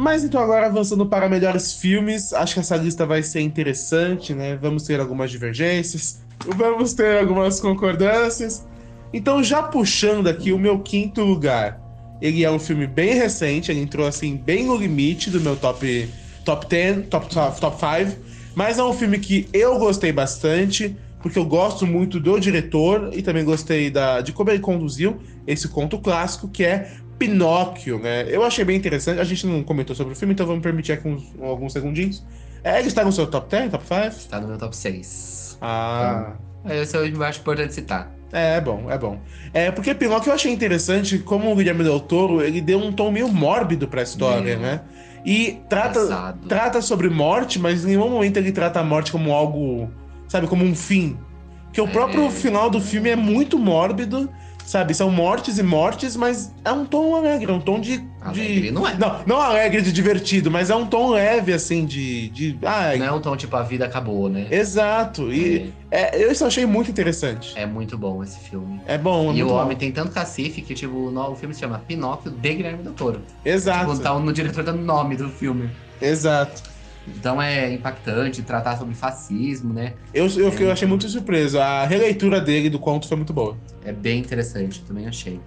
Mas então agora avançando para melhores filmes, acho que essa lista vai ser interessante, né? Vamos ter algumas divergências, vamos ter algumas concordâncias. Então já puxando aqui o meu quinto lugar. Ele é um filme bem recente, ele entrou assim bem no limite do meu top top 10, top top, top 5, mas é um filme que eu gostei bastante, porque eu gosto muito do diretor e também gostei da, de como ele conduziu esse conto clássico que é Pinóquio, né? Eu achei bem interessante. A gente não comentou sobre o filme, então vamos permitir aqui uns, alguns segundinhos. É, ele está no seu top 10, top 5? Tá no meu top 6. Ah. Esse eu acho importante citar. É, é bom, é bom. É, porque Pinóquio eu achei interessante como o Guilherme Del Toro, ele deu um tom meio mórbido pra história, Meu. né? E trata, trata sobre morte, mas em nenhum momento ele trata a morte como algo, sabe, como um fim. Porque o É. próprio final do filme é muito mórbido, sabe? São mortes e mortes, mas é um tom alegre, é um tom de. de... Alegre não é. Não, não alegre de divertido, mas é um tom leve, assim, de. de... Não é um tom tipo a vida acabou, né? Exato. E é, eu isso achei muito interessante. É, é muito bom esse filme. É bom, é e o bom. homem tem tanto cacife que, tipo, o filme se chama Pinóquio de Guilherme Del Toro. Exato. Tipo, tá no diretor dando nome do filme. Exato. Então é impactante tratar sobre fascismo, né? Eu, eu, fiquei- eu É. achei muito surpreso. A releitura dele do conto foi muito boa. É bem interessante, também achei.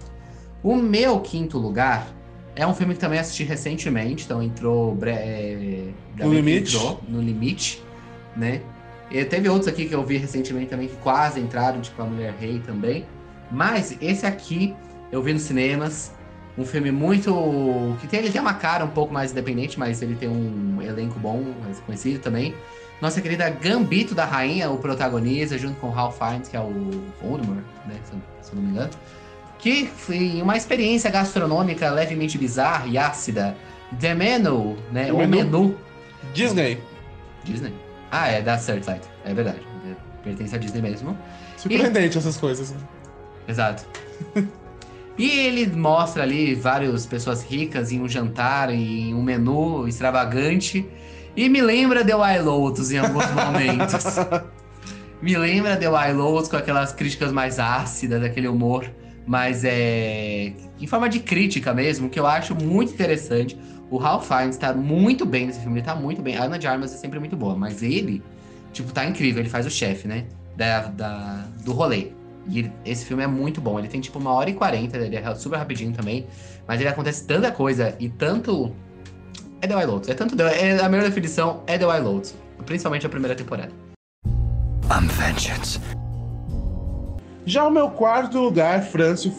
O meu quinto lugar é um filme que também assisti recentemente, então entrou. É, No Limite. entrou, no limite, né? E teve outros aqui que eu vi recentemente também que quase entraram, tipo A Mulher Rei também. Mas esse aqui eu vi nos cinemas. Um filme muito. que tem, ele tem uma cara um pouco mais independente, mas ele tem um elenco bom, mais conhecido também. Nossa querida Gambito da Rainha, o protagoniza, junto com o Ralph Fiennes, que é o Voldemort, né? Se, eu- não me engano. Que foi uma experiência gastronômica levemente bizarra e ácida. The Menu, né? The o Menu. menu. Disney. Disney. Ah, é da Searchlight. É verdade. Pertence à Disney mesmo. Surpreendente essas coisas. né? Exato. e ele mostra ali várias pessoas ricas em um jantar, em um menu extravagante. E me lembra The Wild Lotus em alguns momentos. me lembra The Wild Lotus com aquelas críticas mais ácidas, aquele humor mais é em forma de crítica mesmo, que eu acho muito interessante. O Ralph Fiennes tá muito bem nesse filme, ele tá muito bem. A Ana de Armas é sempre muito boa, mas ele, tipo, tá incrível. Ele faz o chefe, né? Da, da- do rolê. E ele- esse filme é muito bom. Ele tem tipo uma hora e quarenta, ele é super rapidinho também. Mas ele acontece tanta coisa e tanto. É The Wild Lotus. É tanto. The- É, a melhor definição é The Wild Lotus. Principalmente a primeira temporada. I'm vengeance. Já o meu quarto lugar, Francio,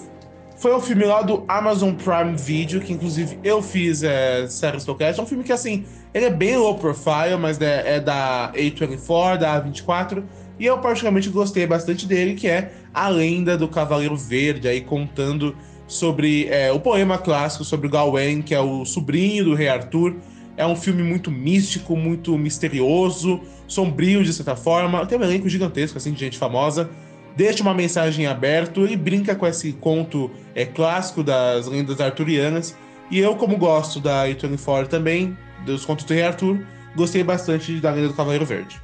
foi o filme lá do Amazon Prime Video, que inclusive eu fiz é, série Stocast. É um filme que, assim, ele é bem low profile, mas é, é da A24, da A24. E eu particularmente gostei bastante dele, que é A Lenda do Cavaleiro Verde, aí contando sobre é, o poema clássico sobre Gawain, que é o sobrinho do rei Arthur. É um filme muito místico, muito misterioso, sombrio de certa forma. Tem um elenco gigantesco, assim, de gente famosa deixa uma mensagem aberta, ele brinca com esse conto é, clássico das lendas arturianas. E eu, como gosto da A24 também, dos contos do Rei Arthur, gostei bastante da Lenda do Cavaleiro Verde.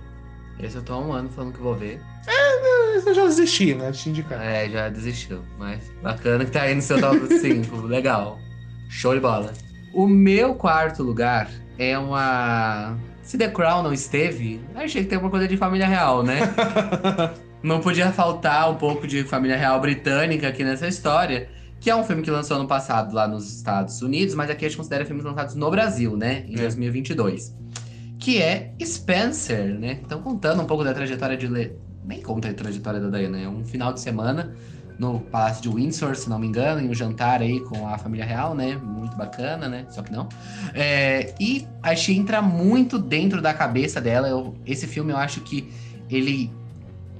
Esse eu tô há um ano falando que vou ver. Mas eu já desisti, né? De te indicar. É, já desistiu. Mas bacana que tá aí no seu top 5. Legal. Show de bola. O meu quarto lugar é uma. Se The Crown não esteve, achei que tem alguma coisa de família real, né? não podia faltar um pouco de família real britânica aqui nessa história. Que é um filme que lançou ano passado lá nos Estados Unidos, mas aqui a gente considera filmes lançados no Brasil, né? Em É. 2022. Que é Spencer, né? Então, contando um pouco da trajetória de. Le... Nem conta a trajetória da Diana, é um final de semana no Palácio de Windsor, se não me engano, em um jantar aí com a família real, né? Muito bacana, né? Só que não. É, e achei entra muito dentro da cabeça dela. Eu- esse filme eu acho que ele,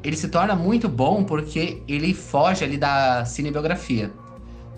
ele se torna muito bom porque ele foge ali da cinebiografia.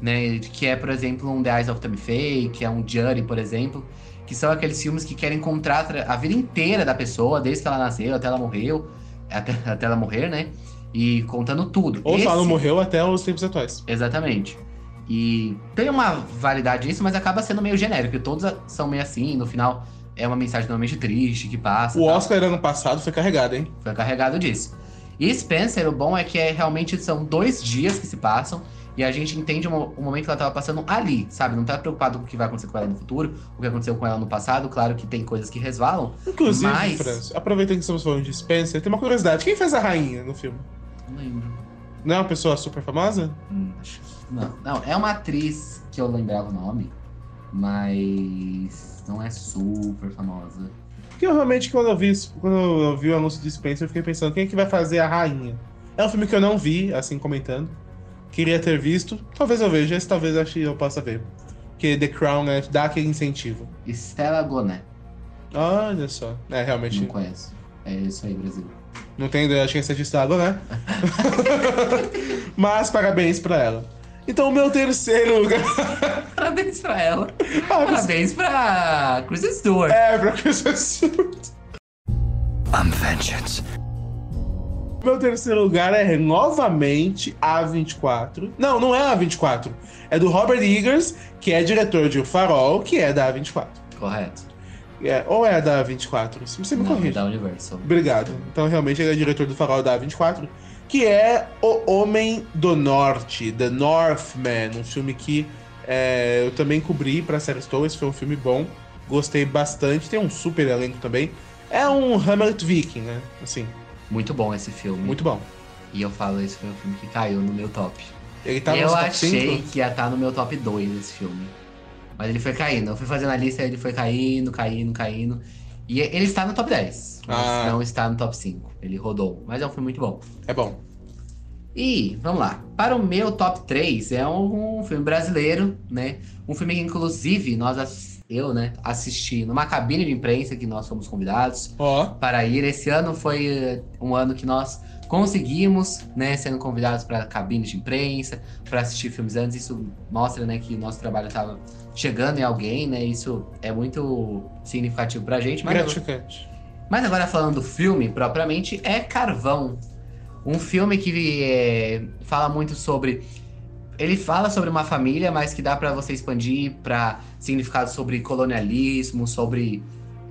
Né? Que é, por exemplo, um The Eyes of Tammy Faye, que é um Jury, por exemplo. Que são aqueles filmes que querem contar a vida inteira da pessoa, desde que ela nasceu até ela morreu, até, até ela morrer, né? E contando tudo. Ou Esse- morreu até os tempos atuais. Exatamente. E tem uma validade nisso, mas acaba sendo meio genérico. e Todos são meio assim, no final é uma mensagem normalmente triste que passa. O tal. Oscar ano passado foi carregado, hein? Foi carregado disso. E Spencer, o bom é que é, realmente são dois dias que se passam e a gente entende o, mo- o momento que ela tava passando ali, sabe? Não tá preocupado com o que vai acontecer com ela no futuro, o que aconteceu com ela no passado. Claro que tem coisas que resvalam. Inclusive, Mas- França, aproveitando que estamos falando de Spencer, tem uma curiosidade. Quem fez a rainha no filme? Não lembro. Não é uma pessoa super famosa? Hum, acho- não, não, é uma atriz que eu lembrava o nome, mas não é super famosa. Porque eu realmente, quando eu vi, isso- quando eu vi o anúncio de Spencer, eu fiquei pensando, quem é que vai fazer a rainha? É um filme que eu não vi, assim, comentando. Queria ter visto. Talvez eu veja, esse talvez eu ache eu possa ver. Porque The Crown né, dá aquele incentivo. Stella Gonet, Olha só. É, realmente. não conheço. É isso aí, Brasil. Não tem ideia, acho que é registrado, né? Mas parabéns pra ela. Então, o meu terceiro lugar. Parabéns pra ela. Ah, mas- Parabéns pra Chris Stewart. é, pra Christmas Stewart. I'm vengeance. Meu terceiro lugar é novamente A24. Não, não é A24. É do Robert Eggers, que é diretor de O Farol, que é da A24. Correto. É, ou é da A24? Você me corrige. da Universal. Obrigado. Então, realmente, ele é diretor do Farol da A24, que é O Homem do Norte, The Northman, um filme que é, eu também cobri pra série Stowe. Esse foi um filme bom, gostei bastante. Tem um super elenco também. É um Hamlet Viking, né? Assim, Muito bom esse filme. muito bom. E eu falo, esse foi um filme que caiu no meu top. Ele tá eu no top achei 5? que ia estar no meu top 2 esse filme. Mas ele foi caindo. Eu fui fazendo a lista, ele foi caindo, caindo, caindo. E ele está no top 10. Mas Ah. não está no top 5. Ele rodou. Mas é um filme muito bom. É bom. E, vamos lá. Para o meu top 3, é um, um filme brasileiro, né? Um filme que, inclusive, nós, ass- eu, né, assisti numa cabine de imprensa que nós fomos convidados Ó, para ir. Esse ano foi eh, um ano que nós conseguimos, né, sendo convidados para cabines de imprensa, para assistir filmes antes. Isso mostra, né, que o nosso trabalho estava chegando em alguém, né? Isso é muito significativo pra gente. Mas gratificante. mas agora falando do filme propriamente, é Carvão. Um filme que é, fala muito sobre. Ele fala sobre uma família, mas que dá pra você expandir pra significado sobre colonialismo, sobre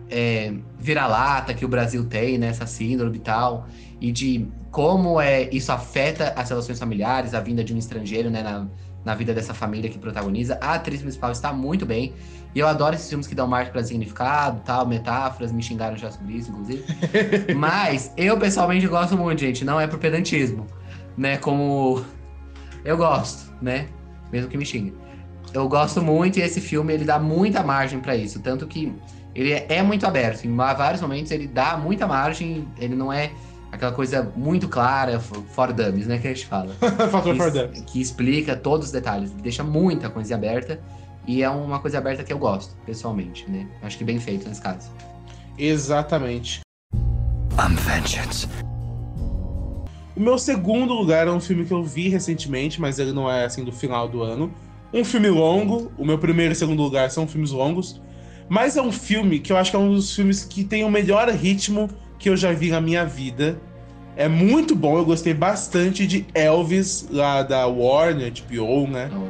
é, vira-lata que o Brasil tem, né? Essa síndrome e tal. E de como é, isso afeta as relações familiares, a vinda de um estrangeiro, né? Na, na vida dessa família que protagoniza. A atriz principal está muito bem. E eu adoro esses filmes que dão marca pra significado, tal, metáforas, me xingaram já sobre isso, inclusive. Mas eu pessoalmente gosto muito, gente, não é por pedantismo, né? Como eu gosto, né? Mesmo que me xingue. Eu gosto muito e esse filme ele dá muita margem pra isso, tanto que ele é, é muito aberto. Em vários momentos ele dá muita margem, ele não é aquela coisa muito clara, for dummies, né, que a gente fala Fator for Dummies. que explica todos os detalhes, deixa muita coisa aberta e é uma coisa aberta que eu gosto, pessoalmente, né? Acho que bem feito nesse caso. Exatamente. I'm vengeance. O meu segundo lugar é um filme que eu vi recentemente, mas ele não é assim do final do ano. Um filme longo. O meu primeiro e segundo lugar são filmes longos. Mas é um filme que eu acho que é um dos filmes que tem o melhor ritmo que eu já vi na minha vida. É muito bom, eu gostei bastante de Elvis, lá da Warner, HBO, né? Então,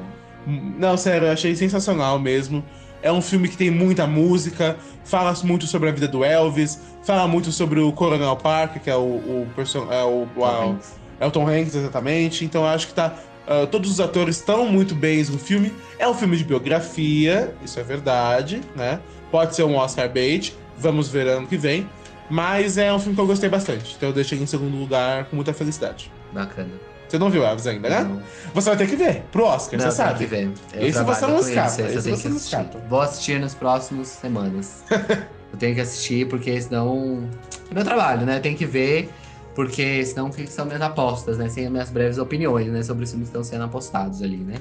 Não, sério, eu achei sensacional mesmo. É um filme que tem muita música, fala muito sobre a vida do Elvis, fala muito sobre o Coronel Parker, que é o, o, é o, Tom Hanks. É o Tom Hanks, exatamente. Então eu acho que tá. ah, todos os atores estão muito bem no filme. É um filme de biografia, isso é verdade, né? Pode ser um Oscar bait, vamos ver ano que vem. Mas é um filme que eu gostei bastante. Então eu deixei em segundo lugar com muita felicidade. Bacana. Você não viu Elvis ainda, né? Não. Você vai ter que ver, pro Oscar, Não, você tem sabe. que ver. Eu Esse você não escapa, Isso, esse você não escapa. Vou assistir nas próximas semanas. eu tenho que assistir porque senão. É meu trabalho, né? Tem que ver, porque senão que são minhas apostas, né? Sem as minhas breves opiniões, né? Sobre os filmes que estão sendo apostados ali, né?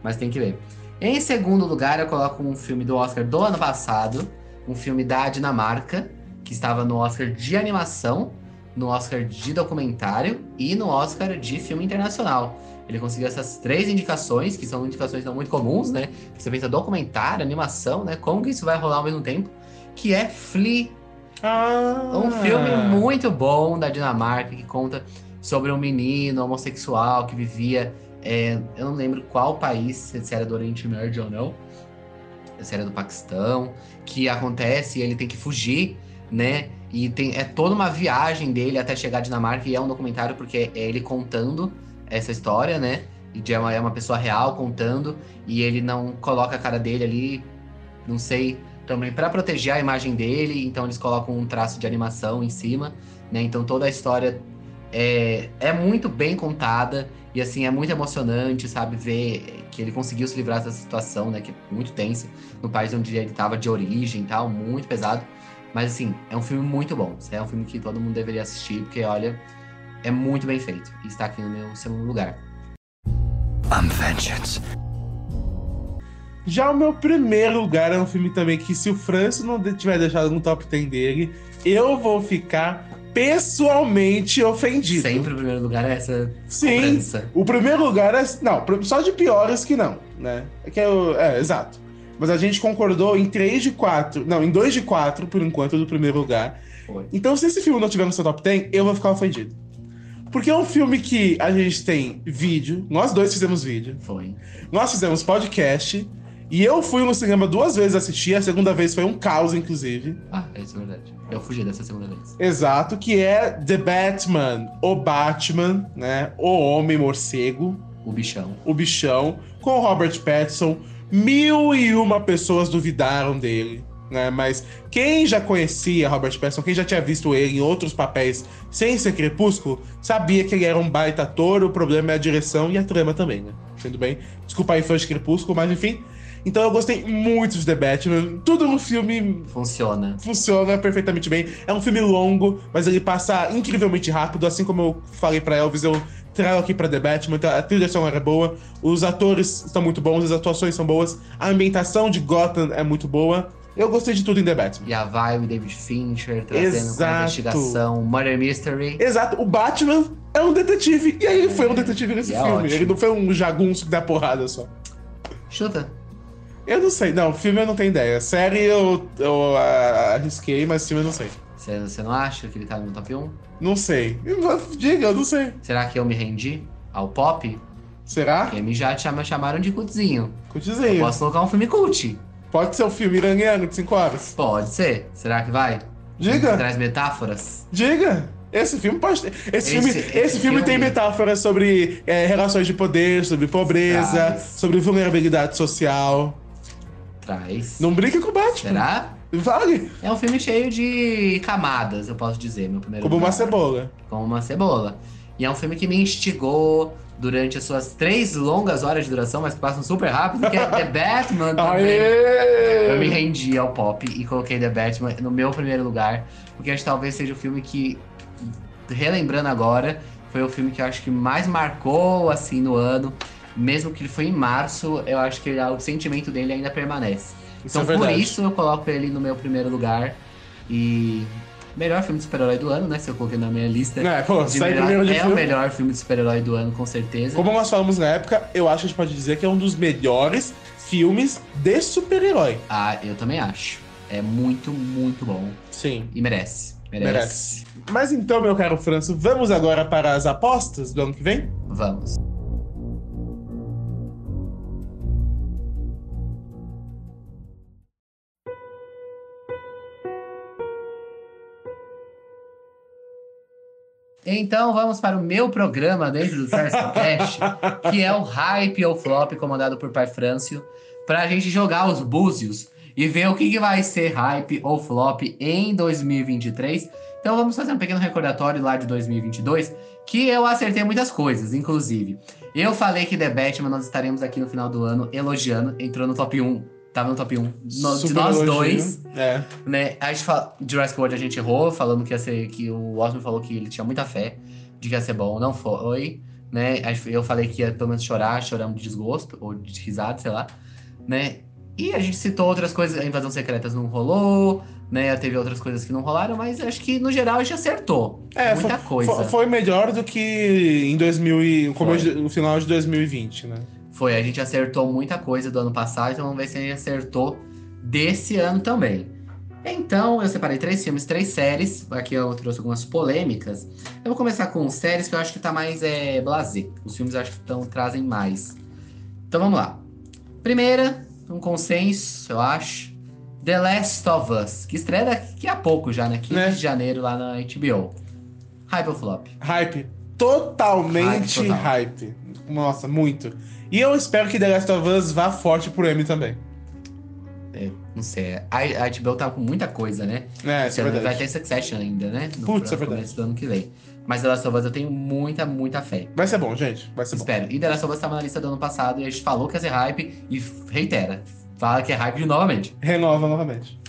Mas tem que ver. Em segundo lugar, eu coloco um filme do Oscar do ano passado, um filme da Dinamarca, que estava no Oscar de animação, no Oscar de documentário e no Oscar de filme internacional. Ele conseguiu essas três indicações, que são indicações não muito comuns, né? Você pensa documentário, animação, né? Como que isso vai rolar ao mesmo tempo? Que é Flea, Ah, um filme muito bom da Dinamarca que conta sobre um menino homossexual que vivia. é, eu não lembro qual país, se era do Oriente Médio ou não. Se era do Paquistão. Que acontece e ele tem que fugir, né? E tem, é toda uma viagem dele até chegar à Dinamarca. E é um documentário porque é ele contando essa história, né? E é uma, é uma pessoa real contando. E ele não coloca a cara dele ali. Não sei também para proteger a imagem dele, então eles colocam um traço de animação em cima, né? Então toda a história é, é muito bem contada e assim é muito emocionante, sabe, ver que ele conseguiu se livrar dessa situação, né, que é muito tensa no país onde ele estava de origem, e tal, muito pesado. Mas assim, é um filme muito bom. É um filme que todo mundo deveria assistir, porque olha, é muito bem feito e está aqui no meu segundo lugar. I'm vengeance. Já o meu primeiro lugar é um filme também que, se o Franço não tiver deixado no top 10 dele, eu vou ficar pessoalmente ofendido. Sempre o primeiro lugar é essa Sim. cobrança. O primeiro lugar é. Não, só de piores que não, né? É que é, o- é, exato. Mas a gente concordou em 3 de 4. Não, em 2 de 4, por enquanto, do primeiro lugar. Foi. Então, se esse filme não tiver no seu top 10, eu vou ficar ofendido. Porque é um filme que a gente tem vídeo, nós dois fizemos vídeo, Foi. nós fizemos podcast, e eu fui no cinema duas vezes assistir, a segunda vez foi um caos, inclusive. Ah, é isso é verdade. Eu fugi dessa segunda vez. Exato, que é The Batman, o Batman, né? O Homem Morcego, O bichão. o bichão, com o Robert Pattinson. Mil e uma pessoas duvidaram dele, né? Mas quem já conhecia Robert Pattinson, quem já tinha visto ele em outros papéis sem ser Crepúsculo, sabia que ele era um baita ator. O problema é a direção e a trama também, né? Sendo bem. Desculpa aí, fãs de Crepúsculo, mas enfim. Então eu gostei muito de The Batman. Tudo no filme Funciona. funciona perfeitamente bem. É um filme longo, mas ele passa incrivelmente rápido. Assim como eu falei pra Elvis, eu trago aqui pra The Batman. A trilha sonora é boa, os atores estão muito bons, as atuações são boas, a ambientação de Gotham é muito boa. Eu gostei de tudo em The Batman. E a vibe David Fincher trazendo a investigação, Murder Mystery. Exato, o Batman é um detetive. E aí ele foi um detetive nesse é filme. ótimo. Ele não foi um jagunço que dá porrada só. Chuta. Eu não sei. Não, filme eu não tenho ideia. Série eu, eu ah, arrisquei, mas filme eu não sei. Você você não acha que ele tá no top 1? Não sei. Diga, eu não sei. Será que eu me rendi ao pop? Será? Porque me já chama- chamaram de cultzinho. Cutizinho. Posso colocar um filme cult? Pode ser um filme iraniano de 5 horas. Pode ser. Será que vai? Diga, Traz metáforas? diga. Esse filme pode ter. Esse, Esse- filme, esse esse filme tem filme- metáforas sobre é, relações de poder, sobre pobreza, Traz. sobre vulnerabilidade social. Traz. Não brinque com o Batman. Será? Vale. É um filme cheio de camadas, eu posso dizer, meu primeiro Como uma lugar. cebola. Como uma cebola. E é um filme que me instigou durante as suas três longas horas de duração, mas que passam super rápido, que é The Batman também. Eu me Aê! rendi ao pop e coloquei The Batman no meu primeiro lugar, porque acho que talvez seja o filme que, relembrando agora, foi o filme que eu acho que mais marcou, assim, no ano. Mesmo que ele foi em março, eu acho que o sentimento dele ainda permanece. Isso Então, é por verdade. isso, eu coloco ele no meu primeiro lugar. E... Melhor filme de super-herói do ano, né? Se eu coloquei na minha lista. É, pô, de sai melhor- de é o filme. melhor filme de super-herói do ano, com certeza. Como nós falamos na época, eu acho que a gente pode dizer que é um dos melhores filmes de super-herói. Ah, eu também acho. É muito, muito bom. Sim. E merece. Merece. Merece. Mas então, meu caro Franço, vamos agora para as apostas do ano que vem? Vamos. Então vamos para o meu programa dentro do Cash, que é o Hype ou Flop, comandado por Pai Frâncio, pra gente jogar os búzios e ver o que, que vai ser Hype ou Flop em 2023. Então vamos fazer um pequeno recordatório lá de 2022, que eu acertei muitas coisas, inclusive. Eu falei que The Batman nós estaremos aqui no final do ano elogiando, entrou no top 1, tava no top 1 no- de nós elogio. dois É. né? A gente fala, Jurassic World a gente errou, falando que ia ser que o Osmo falou que ele tinha muita fé de que ia ser bom, não foi, né? Eu falei que ia pelo menos chorar, choramos de desgosto ou de risada, sei lá, né? E a gente citou outras coisas, a invasão secretas não rolou, né? Teve outras coisas que não rolaram, mas acho que no geral a gente acertou É, muita foi, coisa. foi- melhor do que em 2000 e, no, Foi. de- no final de 2020, né? Foi, a gente acertou muita coisa do ano passado, então vamos ver se a gente acertou desse ano também. Então, eu separei três filmes, três séries. Aqui eu trouxe algumas polêmicas. Eu vou começar com séries que eu acho que tá mais é, blasé. Os filmes eu acho que tão, trazem mais. Então vamos lá. Primeira, um consenso, eu acho. The Last of Us, que estreia daqui a pouco já, né? 15 Né? de janeiro lá na HBO. Hype ou flop? Hype. Totalmente Hype hype, total. Nossa, muito. E eu espero que The Last of Us vá forte pro M também. É, não sei. A, a HBO tá com muita coisa, né? É, isso é Vai verdade. ter Succession ainda, né? No Putz, é verdade. começo do ano que vem. Mas The Last of Us eu tenho muita, muita fé. Vai ser bom, gente. Vai ser bom. Espero. E The Last of Us tava na lista do ano passado e a gente falou que ia ser hype e reitera. Fala que é hype novamente. Renova novamente.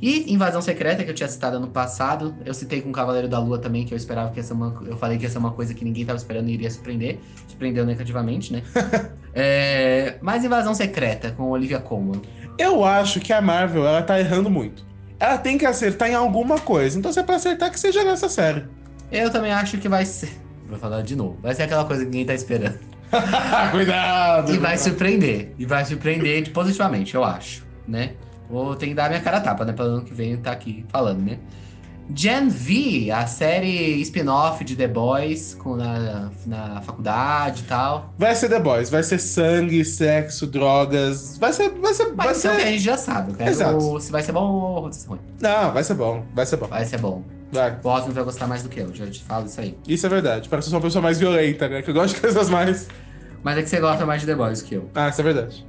E Invasão Secreta, que eu tinha citado ano passado. Eu citei com Cavaleiro da Lua também, que eu esperava que ia ser uma. Eu falei que ia ser uma coisa que ninguém tava esperando e iria surpreender. Surpreendeu negativamente, né? é... Mas Invasão Secreta, com Olivia Colman. Eu acho que a Marvel, ela tá errando muito. Ela tem que acertar em alguma coisa. Então, se é pra acertar, que seja nessa série. Eu também acho que vai ser. Vou falar de novo. Vai ser aquela coisa que ninguém tá esperando. Cuidado! E vai surpreender. E vai surpreender de- positivamente, eu acho, né? Vou ter que dar a minha cara a tapa, né? Pra ano que vem estar aqui falando, né? Gen V, a série spin-off de The Boys com na, na faculdade e tal. Vai ser The Boys. Vai ser sangue, sexo, drogas. Vai ser. Vai ser. Vai Mas é que a ser... gente já sabe. Exato. se vai ser bom ou vai ser ruim. Não, vai ser bom. Vai ser bom. Vai ser bom. Vai. O Osmo vai gostar mais do que eu, já te falo isso aí. Isso é verdade. Parece que eu sou uma pessoa mais violenta, né? Que eu gosto de coisas mais. Mas é que você gosta mais de The Boys que eu. Ah, isso é verdade.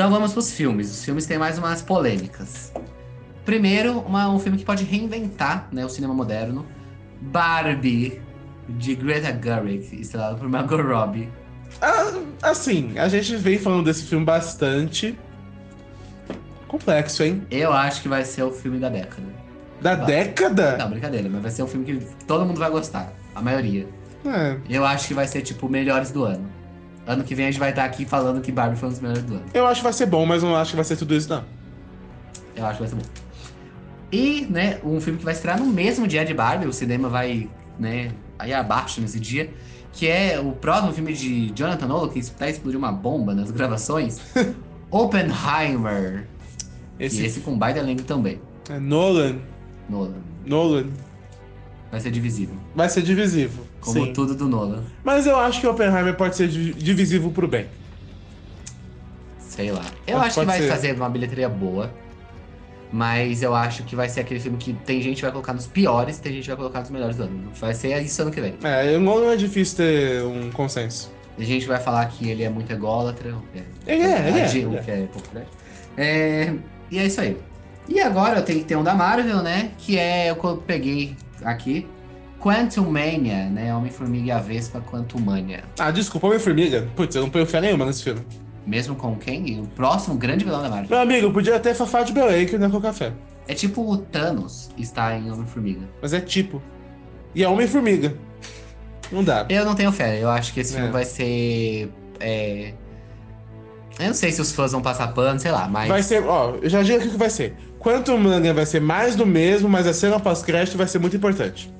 Então vamos pros filmes. Os filmes têm mais umas polêmicas. Primeiro, uma- um filme que pode reinventar né, o cinema moderno. Barbie, de Greta Gerwig, estrelado por Margot Robbie. Ah, assim, a gente vem falando desse filme bastante. Complexo, hein? Eu acho que vai ser o filme da década. Da Vai. década? Não, brincadeira, mas vai ser um filme que todo mundo vai gostar. A maioria. É, Eu acho que vai ser, tipo, melhores do ano. Ano que vem a gente vai estar aqui falando que Barbie foi um dos melhores do ano. eu acho que vai ser bom, mas não acho que vai ser tudo isso, não. Eu acho que vai ser bom. E, né, um filme que vai estrear no mesmo dia de Barbie, o cinema vai, né, aí abaixo nesse dia, que é o próximo filme de Jonathan Nolan, que até explodiu uma bomba nas gravações, Oppenheimer. Esse, E esse com baita elenco também, é Nolan. Nolan. Nolan. Vai ser divisível, Vai ser divisivo. como sim. tudo do Nolan. Mas eu acho que Oppenheimer pode ser di- divisivo pro bem. Sei lá. Eu Acho acho que pode vai ser. fazer uma bilheteria boa. Mas eu acho que vai ser aquele filme que tem gente que vai colocar nos piores tem gente que vai colocar nos melhores do ano. Vai ser isso ano que vem. É, o Nolan é difícil ter um consenso. Tem gente que vai falar que ele é muito ególatra. é- Ele é, ele é, ele é. que é popular. É, e é isso aí. E agora eu tenho que ter um da Marvel, né? Que é eu peguei aqui. Quantum Mania, né? Homem-Formiga e a Vespa Quantumania. Ah, desculpa, Homem-Formiga. Putz, eu não ponho fé nenhuma nesse filme. Mesmo com Kang, o próximo grande vilão da Marvel. Meu amigo, podia ter Fafá de Belém que não é com café. É tipo o Thanos está em Homem-Formiga. Mas é tipo. E é Homem-Formiga. Não dá. Eu não tenho fé, eu acho que esse É. filme vai ser. é, Eu não sei se os fãs vão passar pano, sei lá, mas. Vai ser, ó, eu já digo aqui o que vai ser. Quanto Mania vai ser mais do mesmo, mas a cena pós-crédito vai ser muito importante.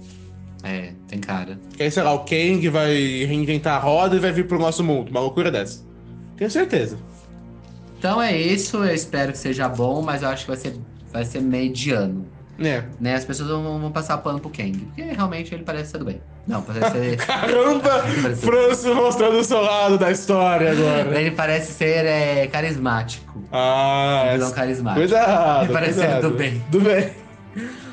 É, tem cara. Que aí, sei lá, o Kang vai reinventar a roda e vai vir pro nosso mundo. Uma loucura dessa. Tenho certeza. Então é isso, eu espero que seja bom, mas eu acho que vai ser, vai ser mediano. É. Né? As pessoas vão, vão passar pano pro Kang, porque realmente ele parece ser do bem. Não, parece ser. Caramba! Parece- Franço mostrando o seu lado da história agora. ele parece ser é, carismático. Ah, Um vilão essa- carismático. cuidado. Ele parece ser cuidado. do bem. Do bem.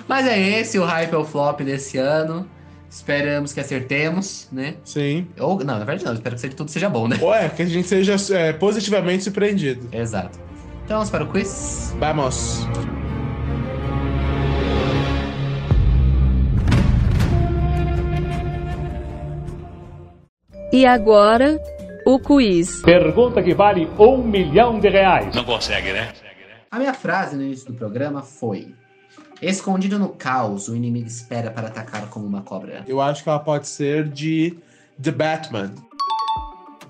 Mas é esse o hype ou flop desse ano. Esperamos que acertemos, né? Sim. Ou, não, na verdade não. Espero que tudo seja bom, né? Ué, que a gente seja é, positivamente surpreendido. Exato. Então vamos para o quiz. Vamos. E agora, o quiz. Pergunta que vale um milhão de reais. Não consegue, né? A minha frase no início do programa foi: Escondido no caos, o inimigo espera para atacar como uma cobra. Eu acho que ela pode ser de The Batman.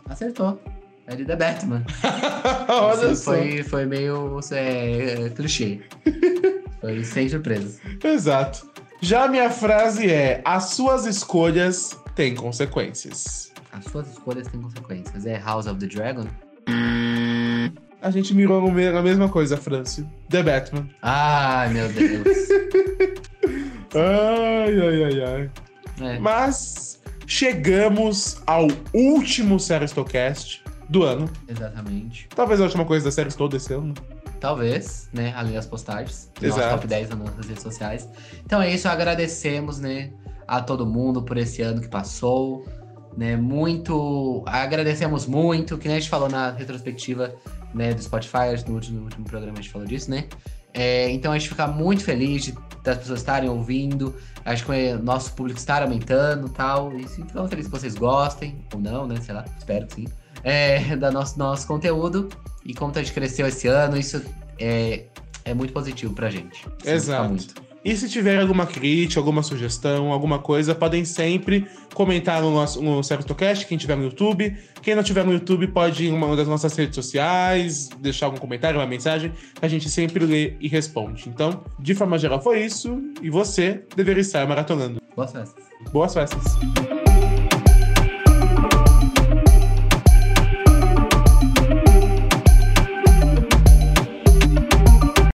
Acertou. É de The Batman. Olha só. foi, foi meio é, clichê. foi sem surpresas. Exato. Já a minha frase é: as suas escolhas têm consequências. As suas escolhas têm consequências. É House of the Dragon? A gente mirou na mesma coisa, Francio. The Batman. Ai, meu Deus. Ai, ai, ai, ai. É, Mas chegamos ao último Seristocast do ano. exatamente. Talvez a última coisa da série toda esse ano. Talvez, né? Além das postagens. Nosso Exato. top 10 nas nossas redes sociais. Então é isso, agradecemos, né? A todo mundo por esse ano que passou. Né, muito. Agradecemos muito, que nem a gente falou na retrospectiva né, do Spotify, no último, no último programa a gente falou disso, né? É, então a gente fica muito feliz de, das pessoas estarem ouvindo. Acho que o nosso público estar aumentando e tal. E sim, ficamos felizes que vocês gostem, ou não, né? Sei lá, espero que sim. É, da nosso, nosso conteúdo. E como a gente cresceu esse ano, isso é, é muito positivo pra gente. Exato. E se tiver alguma crítica, alguma sugestão, alguma coisa, podem sempre comentar no nosso no Seristocast, quem tiver no YouTube. Quem não tiver no YouTube pode ir em uma das nossas redes sociais, deixar algum comentário, uma mensagem, que a gente sempre lê e responde. Então, de forma geral, foi isso. E você deveria estar maratonando. Boas festas. Boas festas!